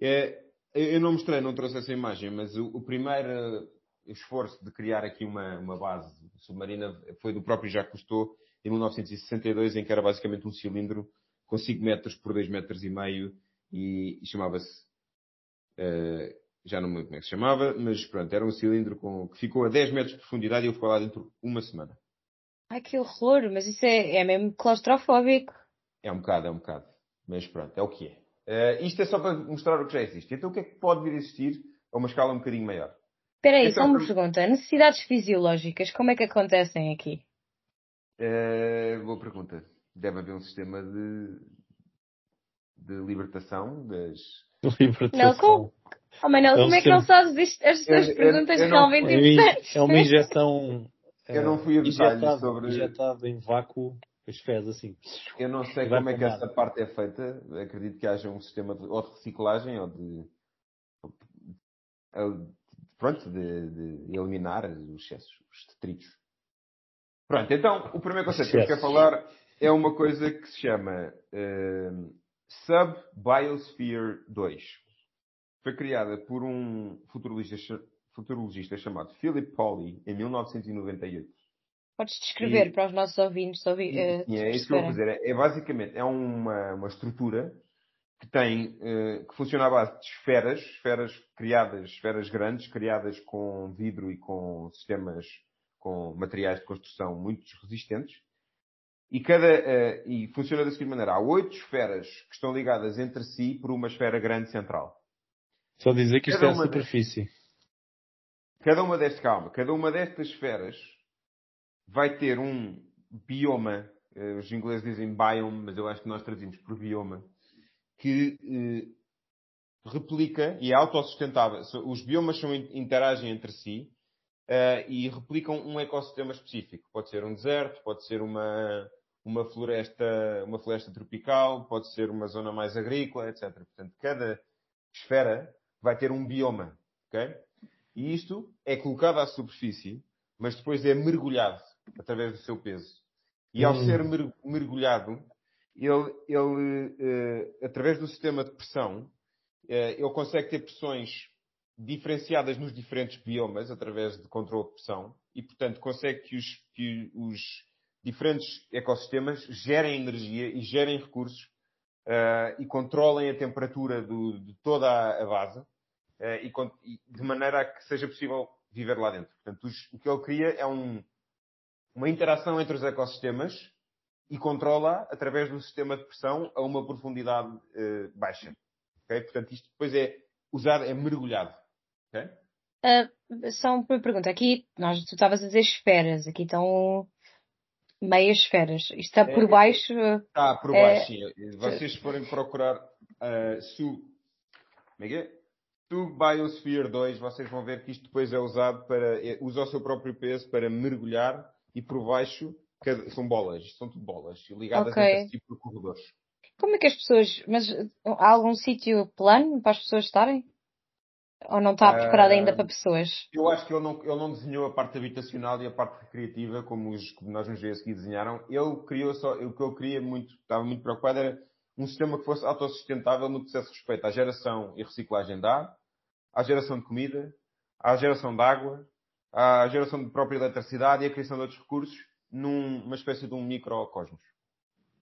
Speaker 2: É, eu eu não mostrei, não trouxe essa imagem, mas o, o primeiro eh, esforço de criar aqui uma, uma base submarina foi do próprio Jacques Cousteau em 1962, em que era basicamente um cilindro com 5 metros por 2 metros e meio e, e chamava-se, eh, já não me lembro como é que se chamava, mas pronto, era um cilindro com, que ficou a 10 metros de profundidade e eu ficou lá dentro uma semana.
Speaker 1: Ai, que horror, mas isso é, é mesmo claustrofóbico.
Speaker 2: É um bocado, é um bocado. Mas pronto, é o que é. Eh, isto é só para mostrar o que já existe. Então o que é que pode vir a existir a uma escala um bocadinho maior?
Speaker 1: Espera aí,
Speaker 2: Então,
Speaker 1: só uma pergunta. Necessidades fisiológicas, como é que acontecem aqui?
Speaker 2: Eh, boa pergunta. Deve haver um sistema de, de libertação das. [LAUGHS]
Speaker 3: Libertação.
Speaker 1: Oh, Manel,
Speaker 3: É um
Speaker 1: como é que não sabes isto? Estas
Speaker 2: Eu- eu-
Speaker 1: perguntas
Speaker 2: eu não-
Speaker 1: realmente
Speaker 3: É uma-
Speaker 1: importantes.
Speaker 3: É uma injeção. [LAUGHS]
Speaker 2: Eu não fui a detalhes
Speaker 3: injetado,
Speaker 2: sobre-
Speaker 3: injetado em vácuo, as fezes assim.
Speaker 2: Eu não sei como é que essa parte é feita. Acredito que haja um sistema de, ou de reciclagem ou de. Pronto, de, de eliminar os excessos, os detritos. Pronto, então, o primeiro conceito que eu quero falar é uma coisa que se chama eh, Sub-Biosphere 2. Foi criada por um futurologista, futurologista chamado Philip Pauly em 1998.
Speaker 1: Podes descrever
Speaker 2: E-
Speaker 1: para os nossos ouvintes. Ouvi,
Speaker 2: E é isso que eu vou dizer. É, é basicamente é uma, uma estrutura que tem eh, que funciona à base de esferas, esferas criadas, esferas grandes, criadas com vidro e com sistemas com materiais de construção muito resistentes. E cada eh, e funciona da seguinte maneira: há oito esferas que estão ligadas entre si por uma esfera grande central.
Speaker 3: Só dizer que isto
Speaker 2: Cada
Speaker 3: é a
Speaker 2: uma
Speaker 3: superfície.
Speaker 2: Cada uma destas, calma, cada uma destas esferas vai ter um bioma, eh, os ingleses dizem biome, mas eu acho que nós traduzimos por bioma, que eh, replica e é autossustentável. Os biomas são, interagem entre si eh, e replicam um ecossistema específico. Pode ser um deserto, pode ser uma, uma, floresta, uma floresta tropical, pode ser uma zona mais agrícola, etc. Portanto, cada esfera vai ter um bioma. ok? E isto é colocado à superfície, mas depois é mergulhado através do seu peso. E ao
Speaker 3: Hum.
Speaker 2: ser mer- mergulhado, ele, ele eh, através do sistema de pressão, eh, ele consegue ter pressões diferenciadas nos diferentes biomas através de controle de pressão e, portanto, consegue que os, que os diferentes ecossistemas gerem energia e gerem recursos eh, e controlem a temperatura do- de toda a, base con- e de maneira a que seja possível viver lá dentro. Portanto, os- o que ele cria é um- uma interação entre os ecossistemas e controla através do sistema de pressão a uma profundidade eh, baixa. ok? Portanto, isto depois é usado, é mergulhado. ok?
Speaker 1: Uh, só uma pergunta. Aqui, nós, tu estavas a dizer esferas. Aqui estão meias esferas. Isto está por é, baixo.
Speaker 2: Está por baixo, é... sim. Vocês forem procurar uh, sub. Como é que é? Sub Biosphere 2, vocês vão ver que isto depois é usado para. É, usa o seu próprio peso para mergulhar e por baixo são bolas. São tudo bolas ligadas okay. a esse tipo de corredores.
Speaker 1: Como é que as pessoas. Mas há algum sítio plano para as pessoas estarem? Ou não está preparado ainda para pessoas?
Speaker 2: Eu acho que ele não, ele não desenhou a parte habitacional e a parte recreativa como, os, como nós nos aqui desenharam. Ele criou só, o que eu queria muito, estava muito preocupado era um sistema que fosse autossustentável no que diz respeito à geração e reciclagem de ar, à geração de comida, à geração de água, à geração de própria eletricidade e à criação de outros recursos numa espécie de um microcosmos.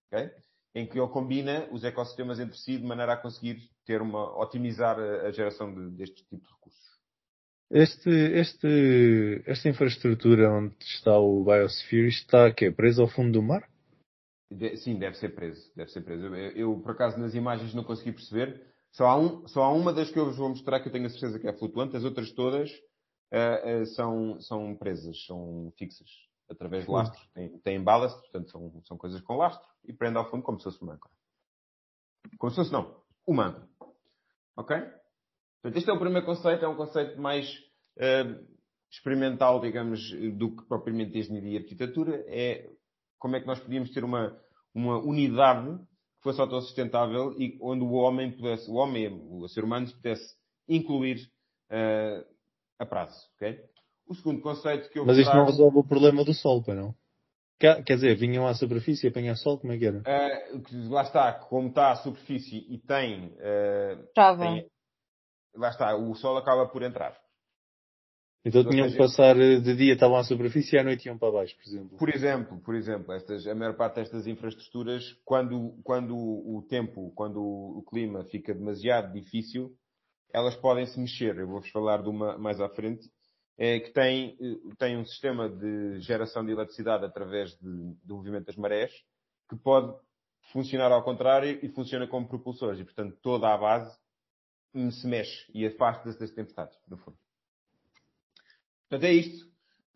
Speaker 2: Okay? em que ele combina os ecossistemas entre si de maneira a conseguir ter uma, otimizar a, geração de, deste tipo de recursos.
Speaker 3: Este, este, esta infraestrutura onde está o Biosphere está quê? preso ao fundo do mar?
Speaker 2: De, sim, deve ser preso. Deve ser preso. Eu, eu, por acaso, nas imagens não consegui perceber. Só há, um, só há uma das que eu vos vou mostrar que eu tenho a certeza que é flutuante. As outras todas uh, uh, são, são presas, são fixas através de lastro. Tem, tem ballast, portanto são, são coisas com lastro e prende ao fundo como se fosse uma âncora. Como se fosse não, uma âncora. Ok? Portanto, este é o primeiro conceito, é um conceito mais uh, experimental, digamos, do que propriamente engenharia e arquitetura. É como é que nós podíamos ter uma, uma unidade que fosse autossustentável e onde o homem pudesse, o homem, o ser humano pudesse incluir uh, a prazo. ok? O segundo conceito que eu
Speaker 3: Mas isto trago... não resolve o problema do sol, para não? Quer dizer, vinham à superfície e apanhar sol, como é que era?
Speaker 2: Uh, lá está, como está à superfície e tem, uh, tem, Lá está, o sol acaba por entrar.
Speaker 3: Então tinham que passar eh, de dia, estavam à superfície e à noite iam para baixo, por exemplo.
Speaker 2: Por exemplo, por exemplo, estas, a maior parte destas infraestruturas, quando, quando o tempo, quando o clima fica demasiado difícil, elas podem se mexer. Eu vou-vos falar de uma mais à frente que tem, eh, tem um sistema de geração de eletricidade através de, do movimento das marés, que pode funcionar ao contrário e funciona como propulsores. E, portanto, toda a base se mexe e afasta-se das tempestades, no fundo. Portanto, é isto.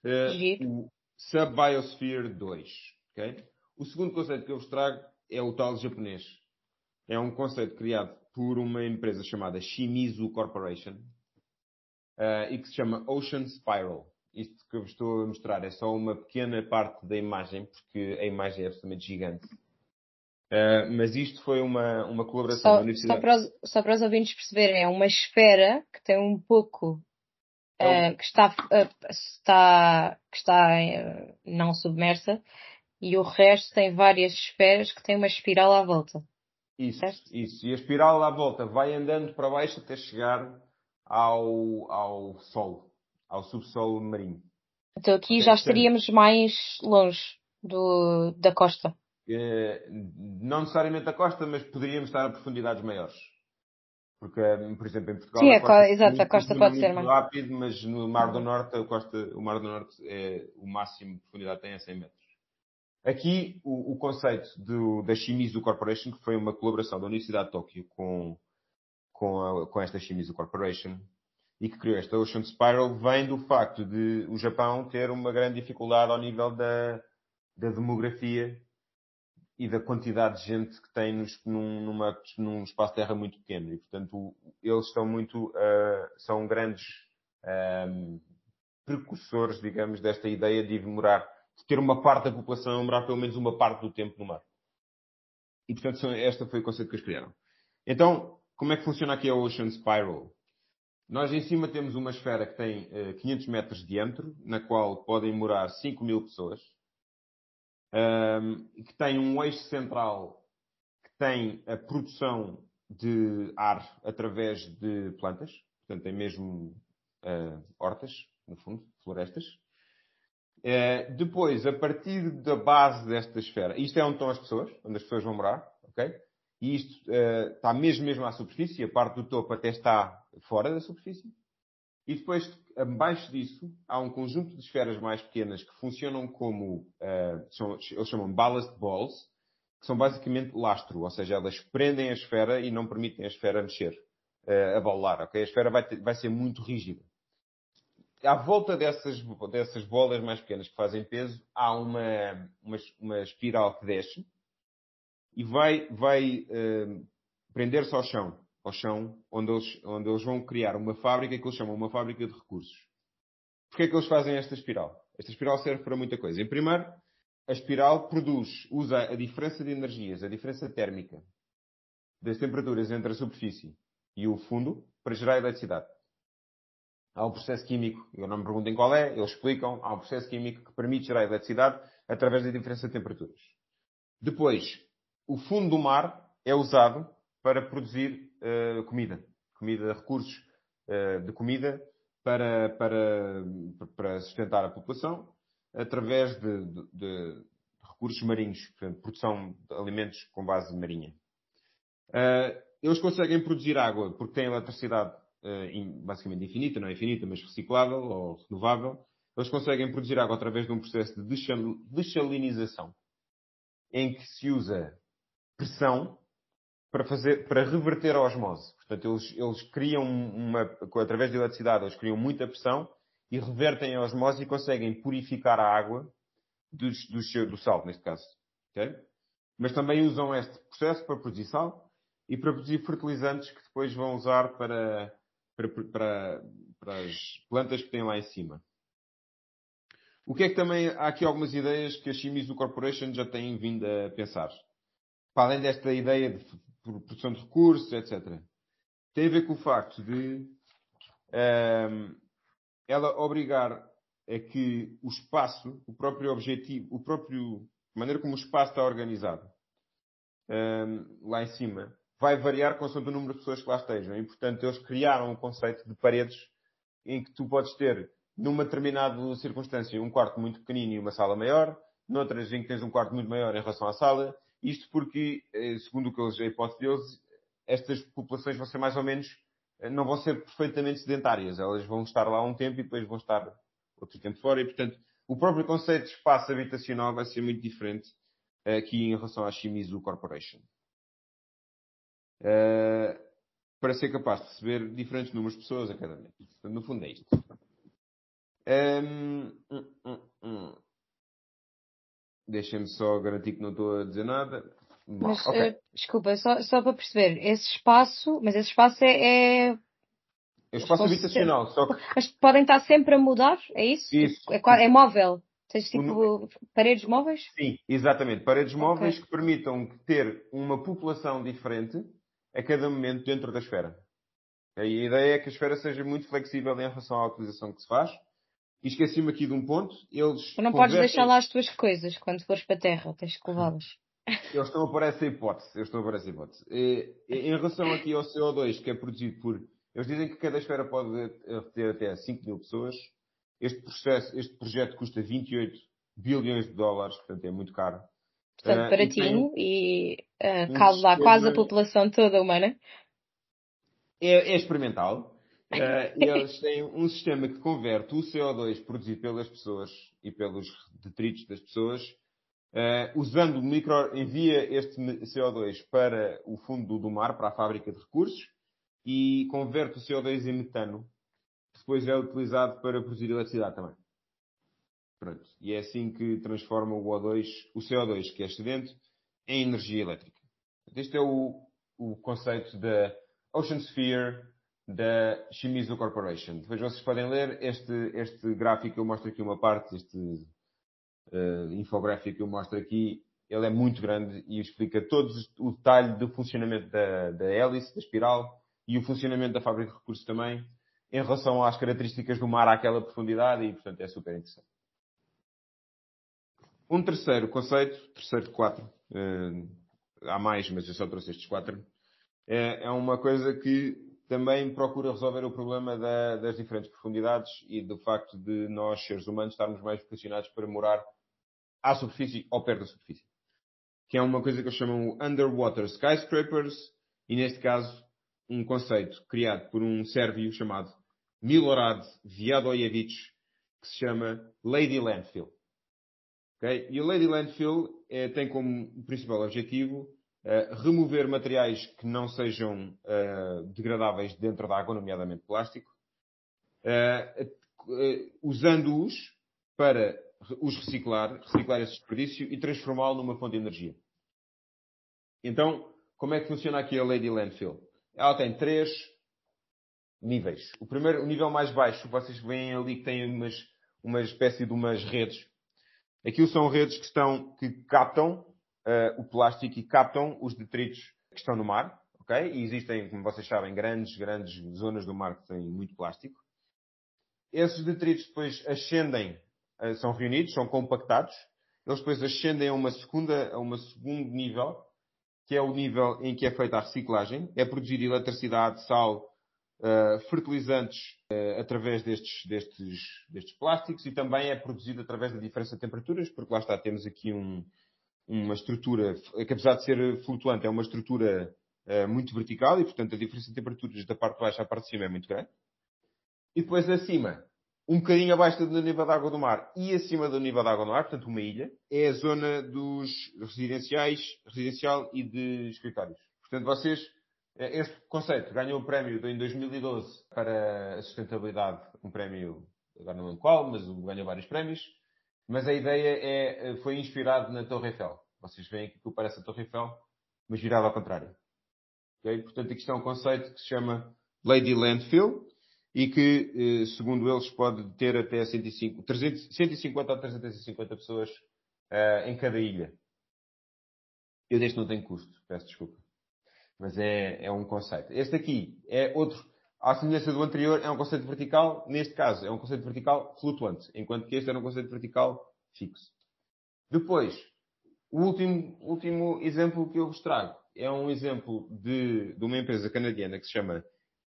Speaker 2: Uh, o Subbiosphere 2. Okay? O segundo conceito que eu vos trago é o tal japonês. É um conceito criado por uma empresa chamada Shimizu Corporation, e que se chama Ocean Spiral. Isto que eu vos estou a mostrar é só uma pequena parte da imagem, porque a imagem é absolutamente gigante. Uh, mas isto foi uma, uma colaboração só, da Universidade.
Speaker 1: Só para, os, só para os ouvintes perceberem, é uma esfera que tem um pouco uh, que está, uh, está, que está não submersa e o resto tem várias esferas que têm uma espiral à volta.
Speaker 2: Isso, certo? isso. E a espiral à volta vai andando para baixo até chegar ao, ao solo, ao subsolo marinho.
Speaker 1: Então aqui já estaríamos mais longe do, da costa.
Speaker 2: Eh, não necessariamente da costa, mas poderíamos estar a profundidades maiores. Porque, por exemplo, em Portugal.
Speaker 1: Sim, a costa, exato, a costa pode ser
Speaker 2: mais. rápido, mas no Mar do Norte, a costa, o Mar do Norte é o máximo de profundidade tem é 100 metros. Aqui, o, o conceito do, da Shimizu Corporation, que foi uma colaboração da Universidade de Tóquio com com, a, com esta Shimizu Corporation e que criou esta Ocean Spiral vem do facto de o Japão ter uma grande dificuldade ao nível da, da demografia e da quantidade de gente que tem nos, num, numa, num espaço de terra muito pequeno. E, portanto, eles estão muito, uh, são grandes um, precursores, digamos, desta ideia de morar, de ter uma parte da população a morar pelo menos uma parte do tempo no mar. E, portanto, esta foi o conceito que eles criaram. Então, como é que funciona aqui a Ocean Spiral? Nós em cima temos uma esfera que tem uh, eh, 500 metros de diâmetro, na qual podem morar 5 mil pessoas, um, que tem um eixo central que tem a produção de ar através de plantas, portanto tem mesmo uh, hortas, no fundo, florestas. Uh, depois, a partir da base desta esfera, isto é onde estão as pessoas, onde as pessoas vão morar, ok? E isto uh, está mesmo, mesmo à superfície, a parte do topo até está fora da superfície. E depois, abaixo disso, há um conjunto de esferas mais pequenas que funcionam como, uh, são, eles chamam ballast balls, que são basicamente lastro, ou seja, elas prendem a esfera e não permitem a esfera mexer, uh, a bolar, ok? A esfera vai, ter, vai ser muito rígida. à volta dessas, dessas bolas mais pequenas que fazem peso, há uma, uma, uma espiral que desce e vai, vai uh, prender-se ao chão. Ao chão, onde eles, onde eles vão criar uma fábrica que eles chamam uma fábrica de recursos. Porquê é que eles fazem esta espiral? Esta espiral serve para muita coisa. Em primeiro, a espiral produz, usa a diferença de energias, a diferença térmica das temperaturas entre a superfície e o fundo para gerar eletricidade. Há um processo químico, eu não me perguntem qual é, eles explicam, há um processo químico que permite gerar eletricidade através da diferença de temperaturas. Depois, o fundo do mar é usado para produzir uh, comida. Comida, recursos uh, de comida para, para, para sustentar a população através de, de, de recursos marinhos, portanto, produção de alimentos com base marinha. Uh, eles conseguem produzir água porque têm eletricidade basicamente infinita, não é infinita, mas reciclável ou renovável. Eles conseguem produzir água através de um processo de desalinização, em que se usa pressão para, fazer, para reverter a osmose. Portanto, eles, eles criam uma, através da eletricidade, eles criam muita pressão e revertem a osmose e conseguem purificar a água do, do, do sal, neste caso. Okay? Mas também usam este processo para produzir sal e para produzir fertilizantes que depois vão usar para, para, para, para as plantas que têm lá em cima. O que é que também há aqui algumas ideias que a Shimizu Corporation já tem vindo a pensar. Para além desta ideia de produção de recursos, etc. Tem a ver com o facto de um, ehm, ela obrigar a que o espaço, o próprio objetivo, o próprio, a maneira como o espaço está organizado um, ehm, lá em cima, vai variar consoante o número de pessoas que lá estejam. E, portanto, eles criaram um conceito de paredes em que tu podes ter, numa determinada circunstância, um quarto muito pequenino e uma sala maior, noutras em que tens um quarto muito maior em relação à sala. Isto porque, eh, segundo o que eles, a hipótese deles, estas populações vão ser mais ou menos, eh, não vão ser perfeitamente sedentárias. Elas vão estar lá um tempo e depois vão estar outro tempo fora. E, portanto, o próprio conceito de espaço habitacional vai ser muito diferente eh, aqui em relação à Shimizu Corporation. Para ser capaz de receber diferentes números de pessoas a cada mês. No fundo é isto. Um, um, um, um. Deixem-me só garantir que não estou a dizer nada.
Speaker 1: Mas, okay. uh, desculpa, só, só para perceber, esse espaço, mas esse espaço é.
Speaker 2: É, é espaço habitacional, só que...
Speaker 1: Mas podem estar sempre a mudar, é isso?
Speaker 2: Isso.
Speaker 1: É, é móvel? Tens tipo o... paredes móveis?
Speaker 2: Sim, exatamente. Paredes móveis okay. que permitam ter uma população diferente a cada momento dentro da esfera. A ideia é que a esfera seja muito flexível em relação à utilização que se faz. E esqueci-me aqui de um ponto. Eles
Speaker 1: tu não podes deixar lá as tuas coisas quando fores para a Terra, tens que levá-las. [LAUGHS]
Speaker 2: Eles estão a pôr essa hipótese. Eles estão a pôr essa hipótese. E, em relação aqui ao CO2, que é produzido por. Eles dizem que cada esfera pode ter até 5 mil pessoas. Este, processo, este projeto custa 28 bilhões de dólares, portanto é muito caro.
Speaker 1: Portanto, uh, baratinho e, e uh, cabe lá quase a população toda humana.
Speaker 2: É, é experimental. Uh, eles têm um sistema que converte o CO2 produzido pelas pessoas e pelos detritos das pessoas, uh, usando micro, envia este CO2 para o fundo do mar, para a fábrica de recursos, e converte o CO2 em metano, que depois é utilizado para produzir eletricidade também. Pronto. E é assim que transforma o O2, o CO2, que é excedente, em energia elétrica. Este é o, o conceito da Ocean Sphere da Shimizu Corporation. Depois vocês podem ler este, este gráfico, eu mostro aqui uma parte, este uh, infográfico que eu mostro aqui, ele é muito grande e explica todo o detalhe do funcionamento da, da hélice, da espiral, e o funcionamento da fábrica de recursos também, em relação às características do mar àquela profundidade, e portanto é super interessante. Um terceiro conceito, terceiro de quatro, uh, há mais, mas eu só trouxe estes quatro, é, é uma coisa que também procura resolver o problema da, das diferentes profundidades e do facto de nós, seres humanos, estarmos mais vocacionados para morar à superfície ou perto da superfície. Que é uma coisa que eles chamam Underwater Skyscrapers, e neste caso, um conceito criado por um sérvio chamado Milorad Viadojevic, que se chama Lady Landfill. Okay? E o Lady Landfill é, tem como principal objetivo remover materiais que não sejam uh, degradáveis dentro da água, nomeadamente plástico, uh, usando-os para os reciclar, reciclar esse desperdício e transformá-lo numa fonte de energia. Então, como é que funciona aqui a Lady Landfill? Ela tem três níveis. O primeiro, o nível mais baixo, vocês veem ali que tem umas, uma espécie de umas redes. Aquilo são redes que estão, que captam uh, o plástico e captam os detritos que estão no mar, ok? E existem, como vocês sabem, grandes, grandes zonas do mar que têm muito plástico. Esses detritos depois ascendem, uh, são reunidos, são compactados. Eles depois ascendem a uma segunda, a uma segundo nível, que é o nível em que é feita a reciclagem. É produzida eletricidade, sal, uh, fertilizantes uh, através destes, destes, destes plásticos e também é produzido através da diferença de temperaturas, porque lá está, temos aqui um, uma estrutura, que apesar de ser flutuante, é uma estrutura uh, muito vertical e, portanto, a diferença de temperaturas da parte de baixo à parte de cima é muito grande. E depois acima, um bocadinho abaixo do nível da água do mar e acima do nível da água do mar, portanto uma ilha, é a zona dos residenciais, residencial e de escritórios. Portanto, vocês é, este conceito ganhou o prémio em 2012 para a sustentabilidade, um prémio, agora não lembro qual, mas ganhou vários prémios. Mas a ideia é, foi inspirado na Torre Eiffel. Vocês veem que parece a Torre Eiffel, mas virado ao contrário. Okay? Portanto, aqui está um conceito que se chama Lady Landfill e que, eh, segundo eles, pode ter até 105, 300, 150 a 350 pessoas uh, em cada ilha. Eu deste não tenho custo, peço desculpa. Mas é, é um conceito. Este aqui é outro, à semelhança do anterior, é um conceito vertical. Neste caso, é um conceito vertical flutuante, enquanto que este era um conceito vertical fixo. Depois, o último, último exemplo que eu vos trago é um exemplo de, de uma empresa canadiana que se chama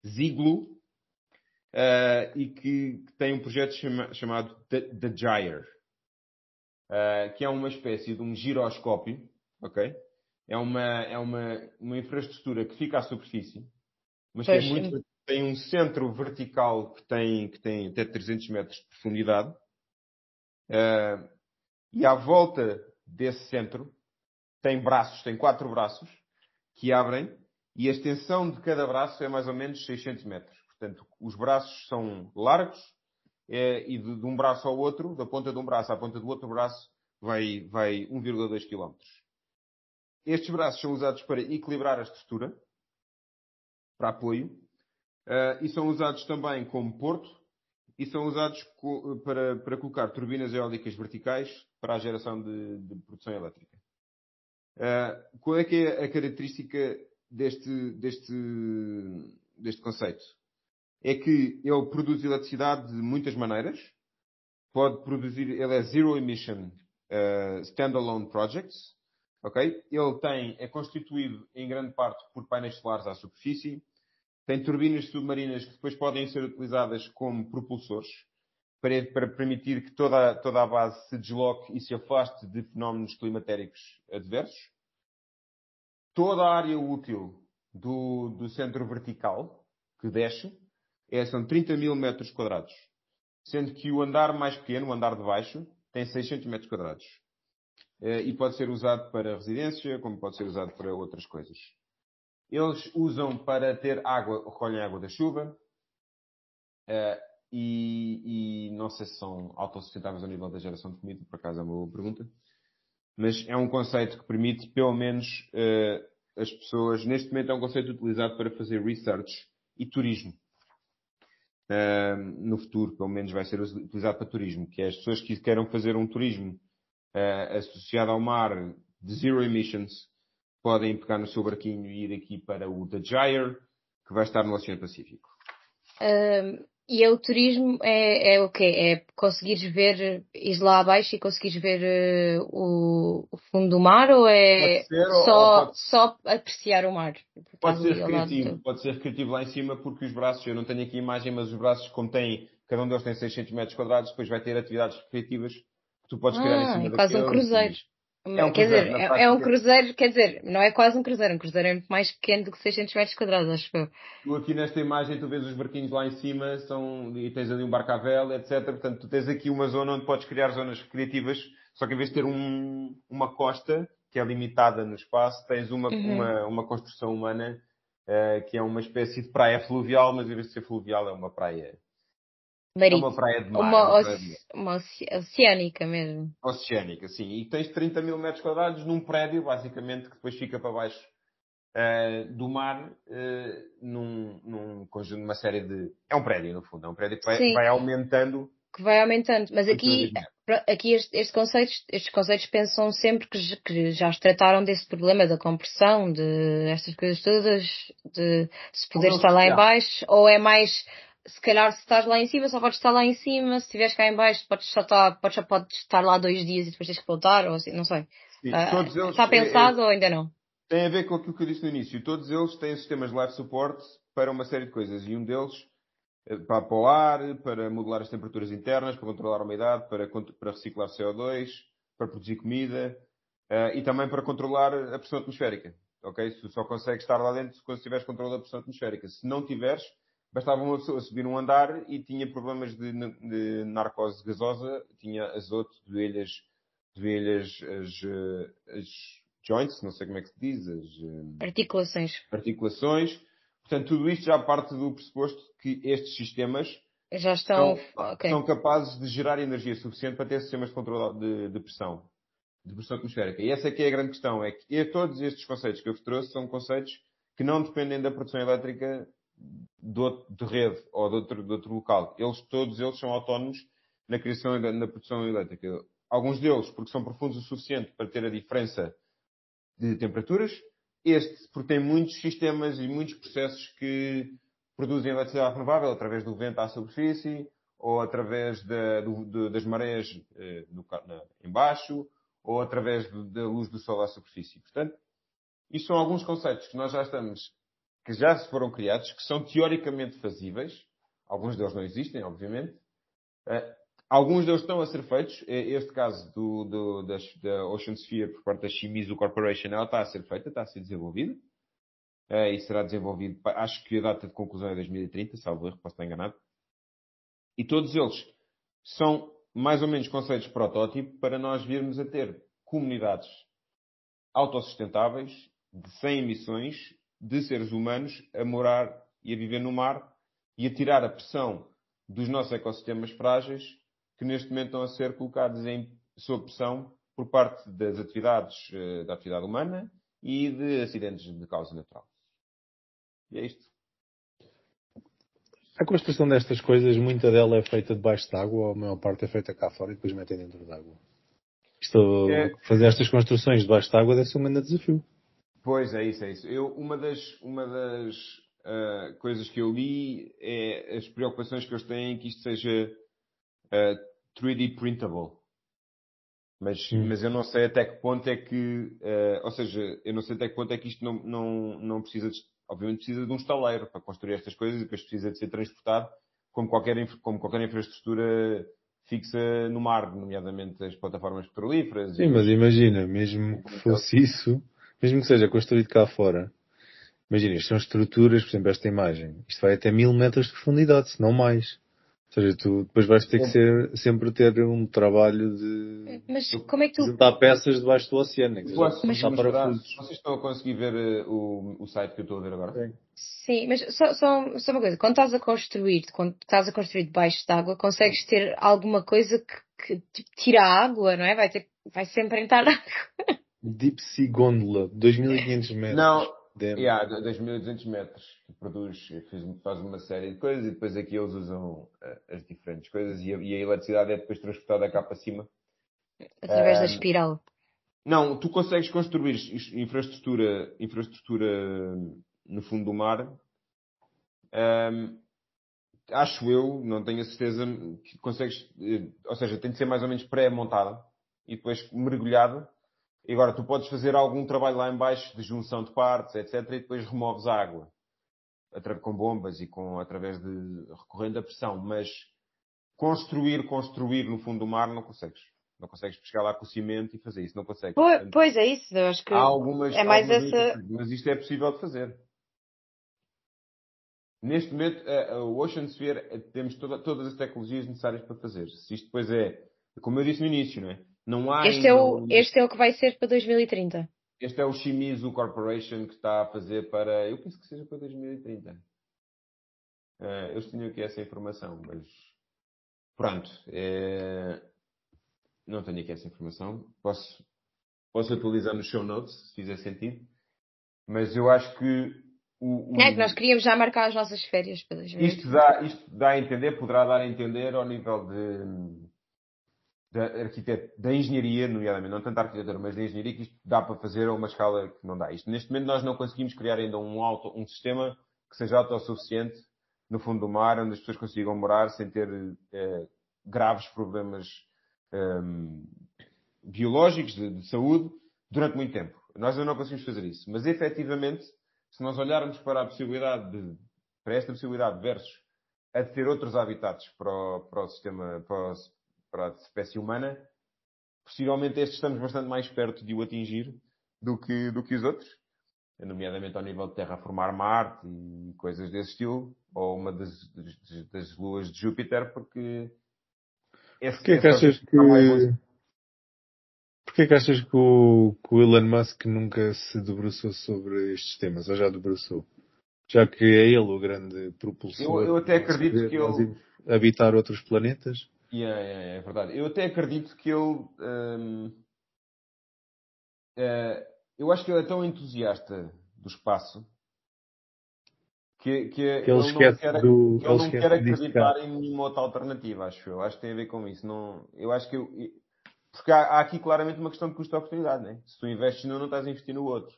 Speaker 2: Ziglu uh, e que, que, tem um projeto chama, chamado The, The Gyre, uh, que é uma espécie de um giroscópio, ok? é uma, é uma, uma infraestrutura que fica à superfície, mas tem, muito, tem um centro vertical que tem, que tem até 300 metros de profundidade. Uh, e à volta desse centro tem braços, tem quatro braços que abrem e a extensão de cada braço é mais ou menos 600 metros. Portanto, os braços são largos é, e de, de, um braço ao outro, da ponta de um braço à ponta do outro braço, vai, vai 1,2 km. Estes braços são usados para equilibrar a estrutura, para apoio, uh, e são usados também como porto, e são usados para, para colocar turbinas eólicas verticais para a geração de, de produção elétrica. Uh, qual é que é a característica deste, deste, deste conceito? É que ele produz eletricidade de muitas maneiras. Pode produzir, ele é zero emission uh, standalone projects, Ok? Ele tem, é constituído em grande parte por painéis solares à superfície, tem turbinas submarinas que depois podem ser utilizadas como propulsores para, para permitir que toda, toda a base se desloque e se afaste de fenómenos climatéricos adversos. Toda a área útil do, do centro vertical que desce é, são 30 mil metros quadrados, sendo que o andar mais pequeno, o andar de baixo, tem 600 metros quadrados. Eh, e pode ser usado para residência, como pode ser usado para outras coisas. Eles usam para ter água, recolhem água da chuva eh, e, e não sei se são autossustentáveis ao nível da geração de comida, por acaso é uma boa pergunta, mas é um conceito que permite, pelo menos, eh, as pessoas, neste momento é um conceito utilizado para fazer research e turismo. no futuro, pelo menos, vai ser utilizado para turismo, que é as pessoas que queiram fazer um turismo uh, associada ao mar de zero emissions podem pegar no seu barquinho e ir aqui para o The Gyre, que vai estar no Oceano Pacífico.
Speaker 1: Um, e é o turismo é, é o quê? É conseguires ver, ir lá abaixo e conseguires ver uh, o, o, fundo do mar ou é ser, só, ou pode... só apreciar o mar?
Speaker 2: Pode ser recreativo, pode ser recreativo lá em cima porque os braços, eu não tenho aqui imagem, mas os braços como têm, cada um deles tem 600 metros quadrados, depois vai ter atividades recreativas tu podes criar ah, em cima
Speaker 1: é quase um cruzeiro. É um quer cruzeiro, dizer, é, é, um cruzeiro, quer dizer, não é quase um cruzeiro, um cruzeiro é muito mais pequeno do que 600 metros quadrados, acho eu.
Speaker 2: Tu aqui nesta imagem tu vês os barquinhos lá em cima são, e tens ali um barco à vela, etc. Portanto, tu tens aqui uma zona onde podes criar zonas recreativas, só que em vez de ter um, uma costa, que é limitada no espaço, tens uma, uhum. uma, uma construção humana, uh, que é uma espécie de praia fluvial, mas em vez de ser fluvial é uma praia É uma praia de mar.
Speaker 1: Uma,
Speaker 2: é uma
Speaker 1: oce-
Speaker 2: praia de mar.
Speaker 1: uma oce- oceânica mesmo.
Speaker 2: Oceânica, sim. E tens 30 mil metros quadrados num prédio, basicamente, que depois fica para baixo eh, do mar, eh, num, num conjunto, numa série de. É um prédio, no fundo. É um prédio que vai, vai aumentando.
Speaker 1: Que vai aumentando. Mas aqui, Aqui este, este conceito, estes conceitos pensam sempre que, que já se trataram desse problema da compressão, de estas coisas todas, de se poder estar lá em baixo, ou é mais, se calhar se estás lá em cima, só podes estar lá em cima, se estiveres cá em baixo, podes só estar, podes, só podes estar lá dois dias e depois tens que voltar, ou assim, não sei.
Speaker 2: Sim, eles,
Speaker 1: está
Speaker 2: é-
Speaker 1: pensado ou ainda não?
Speaker 2: é- tem a ver com aquilo que eu disse no início. Todos eles têm sistemas de life support para uma série de coisas. E um deles eh, para, para o ar, para modelar as temperaturas internas, para controlar a umidade, para, para reciclar CO2, para produzir comida eh, e também para controlar a pressão atmosférica. Ok? Se só consegues estar lá dentro quando tiveres controle da pressão atmosférica. Se não tiveres, bastava uma pessoa subir um andar e tinha problemas de, de narcose gasosa, tinha azoto, doelhas, doelhas as, eh, as joints, não sei como é que se diz, as eh,
Speaker 1: Articulações.
Speaker 2: articulações. Portanto, tudo isto já parte do pressuposto que estes sistemas
Speaker 1: Já estão,
Speaker 2: são,
Speaker 1: ok.
Speaker 2: são capazes de gerar energia suficiente para ter sistemas de controle de, de pressão, de pressão atmosférica. E essa é que é a grande questão, é que todos estes conceitos que eu vos trouxe são conceitos que não dependem da produção elétrica outro- de rede ou de outro, de outro local. Eles, todos eles são autónomos na criação na produção elétrica. Alguns deles porque são profundos o suficiente para ter a diferença de temperaturas. Este porque tem muitos sistemas e muitos processos que produzem eletricidade renovável através do vento à superfície ou através da- do- das marés eh, no na- em baixo ou através do- da luz do sol à superfície. Portanto, isto são alguns conceitos que nós já estamos, que já se foram criados, que são teoricamente fazíveis. Alguns deles não existem, obviamente. Eh, alguns deles estão a ser feitos. Eh, Este caso do, do- das- da Ocean Sphere por parte da Shimizu Corporation, ela está a ser feita, está a ser desenvolvida. Eh, e será desenvolvido, acho que a data de conclusão é 2030, salvo erro, posso estar enganado. E todos eles são mais ou menos conceitos protótipo para nós virmos a ter comunidades autossustentáveis, de sem emissões, de seres humanos a morar e a viver no mar e a tirar a pressão dos nossos ecossistemas frágeis que neste momento estão a ser colocados em, sob pressão por parte das atividades eh, da atividade humana e de acidentes de causa natural. E é isto.
Speaker 3: A construção destas coisas, muita dela é feita debaixo d'água, ou a maior parte é feita cá fora e depois metem dentro d'água. Isto,
Speaker 2: É.
Speaker 3: fazer estas construções debaixo d'água deve ser um grande desafio.
Speaker 2: Pois é isso, é isso. Eu, uma das, uma das ah, coisas que eu li é as preocupações que eles têm que isto seja ah, 3D printable. Mas,
Speaker 3: Hum.
Speaker 2: mas eu não sei até que ponto é que, ah, ou seja, eu não sei até que ponto é que isto não, não, não precisa de, obviamente precisa de um estaleiro para construir estas coisas e depois precisa de ser transportado como qualquer, como qualquer infraestrutura fixa no mar, nomeadamente as plataformas petrolíferas.
Speaker 3: Sim,
Speaker 2: e-
Speaker 3: mas imagina, mesmo que fosse isso, mesmo que seja construído cá fora, imagina, isto são estruturas, por exemplo, esta imagem, isto vai até mil metros de profundidade, se não mais. Ou seja, tu depois vais ter que ser, sempre ter um trabalho de
Speaker 1: Mas como é que tu,
Speaker 3: juntar peças debaixo do oceano, seja
Speaker 2: Posso
Speaker 3: juntar
Speaker 2: mostrar?
Speaker 3: parafusos.
Speaker 2: Vocês estão a conseguir ver eh, o, o site que eu estou a ver agora?
Speaker 3: Sim.
Speaker 1: Sim, mas só, só, só uma coisa, quando estás a construir, quando estás a construir debaixo d'água, consegues ter alguma coisa que, que tipo, tira a água, não é? Vai, ter, vai sempre entrar [LAUGHS] água.
Speaker 3: Deep Sea Gondola, 2500 metros.
Speaker 2: Não,
Speaker 3: Dentro.
Speaker 2: yeah, 2200 metros, que produz, fiz- faz uma série de coisas e depois aqui eles usam eh, as diferentes coisas e a, e a eletricidade é depois transportada cá para cima.
Speaker 1: Através da
Speaker 2: Ah,
Speaker 1: espiral.
Speaker 2: Não, tu consegues construir infraestrutura, infraestrutura no fundo do mar. Ahm, acho eu, não tenho a certeza, que consegues, eh, ou seja, tem de ser mais ou menos pré-montada e depois mergulhada. E agora tu podes fazer algum trabalho lá em baixo de junção de partes, etc. E depois removes a água com bombas e com através de recorrendo a pressão, mas construir, construir no fundo do mar não consegues. Não consegues chegar lá com o cimento e fazer isso, não consegues.
Speaker 1: Pois,
Speaker 2: Portanto,
Speaker 1: pois é isso, eu acho que
Speaker 2: Há algumas,
Speaker 1: é mais
Speaker 2: algumas
Speaker 1: essa-
Speaker 2: mas isto é possível de fazer. Neste momento, a- Ocean Sphere, temos toda- todas as tecnologias necessárias para fazer. Se isto depois é, como eu disse no início, não é? Não há
Speaker 1: este é, o,
Speaker 2: um-
Speaker 1: este é o que vai ser para 2030.
Speaker 2: este é o Shimizu Corporation que está a fazer para, eu penso que seja para 2030. Eh, eles tinham aqui essa informação, mas pronto, é... não tenho aqui essa informação. Posso, posso atualizar no show notes, se fizer sentido. Mas eu acho que o,
Speaker 1: o... É que nós queríamos já marcar as nossas férias
Speaker 2: pelas vezes. Isto dá, isto dá a entender, poderá dar a entender ao nível de da, arquiteto, da engenharia, nomeadamente, não tanto da arquitetura, mas da engenharia, que isto dá para fazer a uma escala que não dá. Isto, neste momento nós não conseguimos criar ainda um, auto, um sistema que seja autossuficiente no fundo do mar, onde as pessoas consigam morar sem ter eh, graves problemas um, biológicos, de, de, saúde, durante muito tempo. Nós ainda não conseguimos fazer isso. Mas efetivamente, se nós olharmos para a possibilidade de, para esta possibilidade versus a de ter outros habitats para o, para o sistema, para o, para a espécie humana, possivelmente estes estamos bastante mais perto de o atingir do que, do que os outros, nomeadamente ao nível de terraformar Marte e coisas desse estilo, ou uma das, das, das luas de Júpiter, porque
Speaker 3: esse, Porquê que achas que... Porquê que achas que o, que o Elon Musk nunca se debruçou sobre estes temas, ou já debruçou? Já que é ele o grande propulsor.
Speaker 2: Eu, eu até acredito que ele...
Speaker 3: Habitar outros planetas?
Speaker 2: Yeah, yeah, é verdade. Eu até acredito que ele. Um, uh, eh, eu acho que ele é tão entusiasta do espaço que, que, que ele, ele, não quer, do, ele, ele não quer acreditar em nenhuma outra alternativa, acho eu. Acho que tem a ver com isso. Não, eu acho que. Eu, porque há, há, aqui claramente uma questão de custo-oportunidade, né? Se tu investes num, não estás a investir no outro.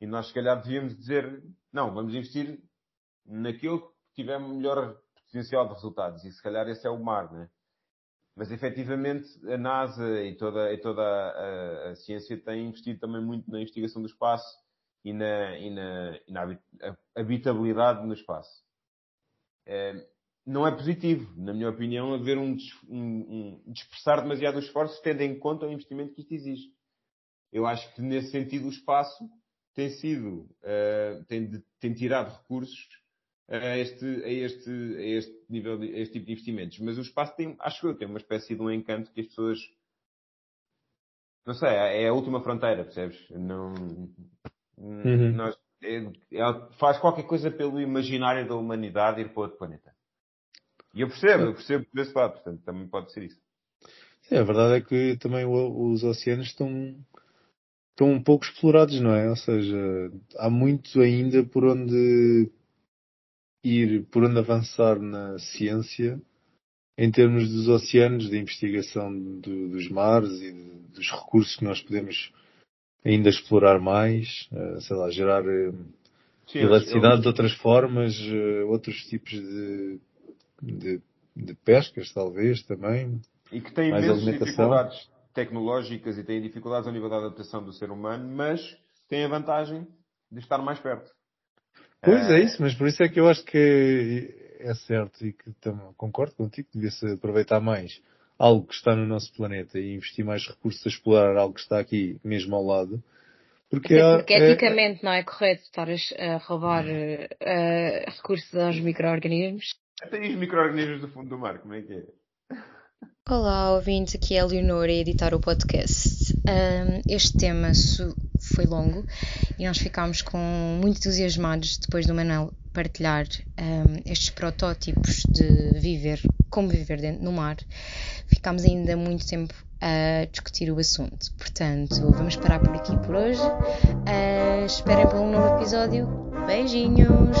Speaker 2: E nós, se calhar, devíamos dizer: não, vamos investir naquilo que tiver melhor potencial de resultados. E se calhar esse é o mar, né? Mas efetivamente a NASA e toda, e toda a, a, ciência tem investido também muito na investigação do espaço e na, e na, e na habitabilidade no espaço. É, não é positivo, na minha opinião, haver um, um, um dispersar demasiado os esforços tendo em conta o investimento que isto exige. Eu acho que nesse sentido o espaço tem sido, uh, tem, de, tem tirado recursos a este, a este, a este nível, de, a este tipo de investimentos. Mas o espaço tem, acho eu, tem uma espécie de um encanto que as pessoas, não sei, é a última fronteira, percebes? Não, uhum. nós, é, é, faz qualquer coisa pelo imaginário da humanidade ir para outro planeta. E eu percebo, eu percebo desse lado, portanto, também pode ser isso.
Speaker 3: Sim, a verdade é que também os oceanos estão, estão um pouco explorados, não é? Ou seja, há muito ainda por onde ir por onde avançar na ciência em termos dos oceanos, da investigação do, dos mares e dos recursos que nós podemos ainda explorar mais, uh, sei lá, gerar uh, Sim, eletricidade eu... de outras formas, uh, outros tipos de, de, de, pescas, talvez, também.
Speaker 2: E que têm imensas dificuldades tecnológicas e têm dificuldades ao nível da adaptação do ser humano, mas têm a vantagem de estar mais perto.
Speaker 3: Pois é isso, mas por isso é que eu acho que é certo e que também concordo contigo que devia-se aproveitar mais algo que está no nosso planeta e investir mais recursos a explorar algo que está aqui mesmo ao lado.
Speaker 1: Porque, é porque é, eticamente não é correto estar a roubar uh, recursos aos micro-organismos.
Speaker 2: Até os micro-organismos do fundo do mar, como é que é?
Speaker 4: Olá, ouvintes, aqui é a Leonor a editar o podcast. Um, este tema foi longo e nós ficámos com muito entusiasmados depois do Manuel partilhar um, estes protótipos de viver, como viver dentro no mar. Ficámos ainda muito tempo a discutir o assunto. Portanto, vamos parar por aqui por hoje. Uh, esperem por um novo episódio. Beijinhos!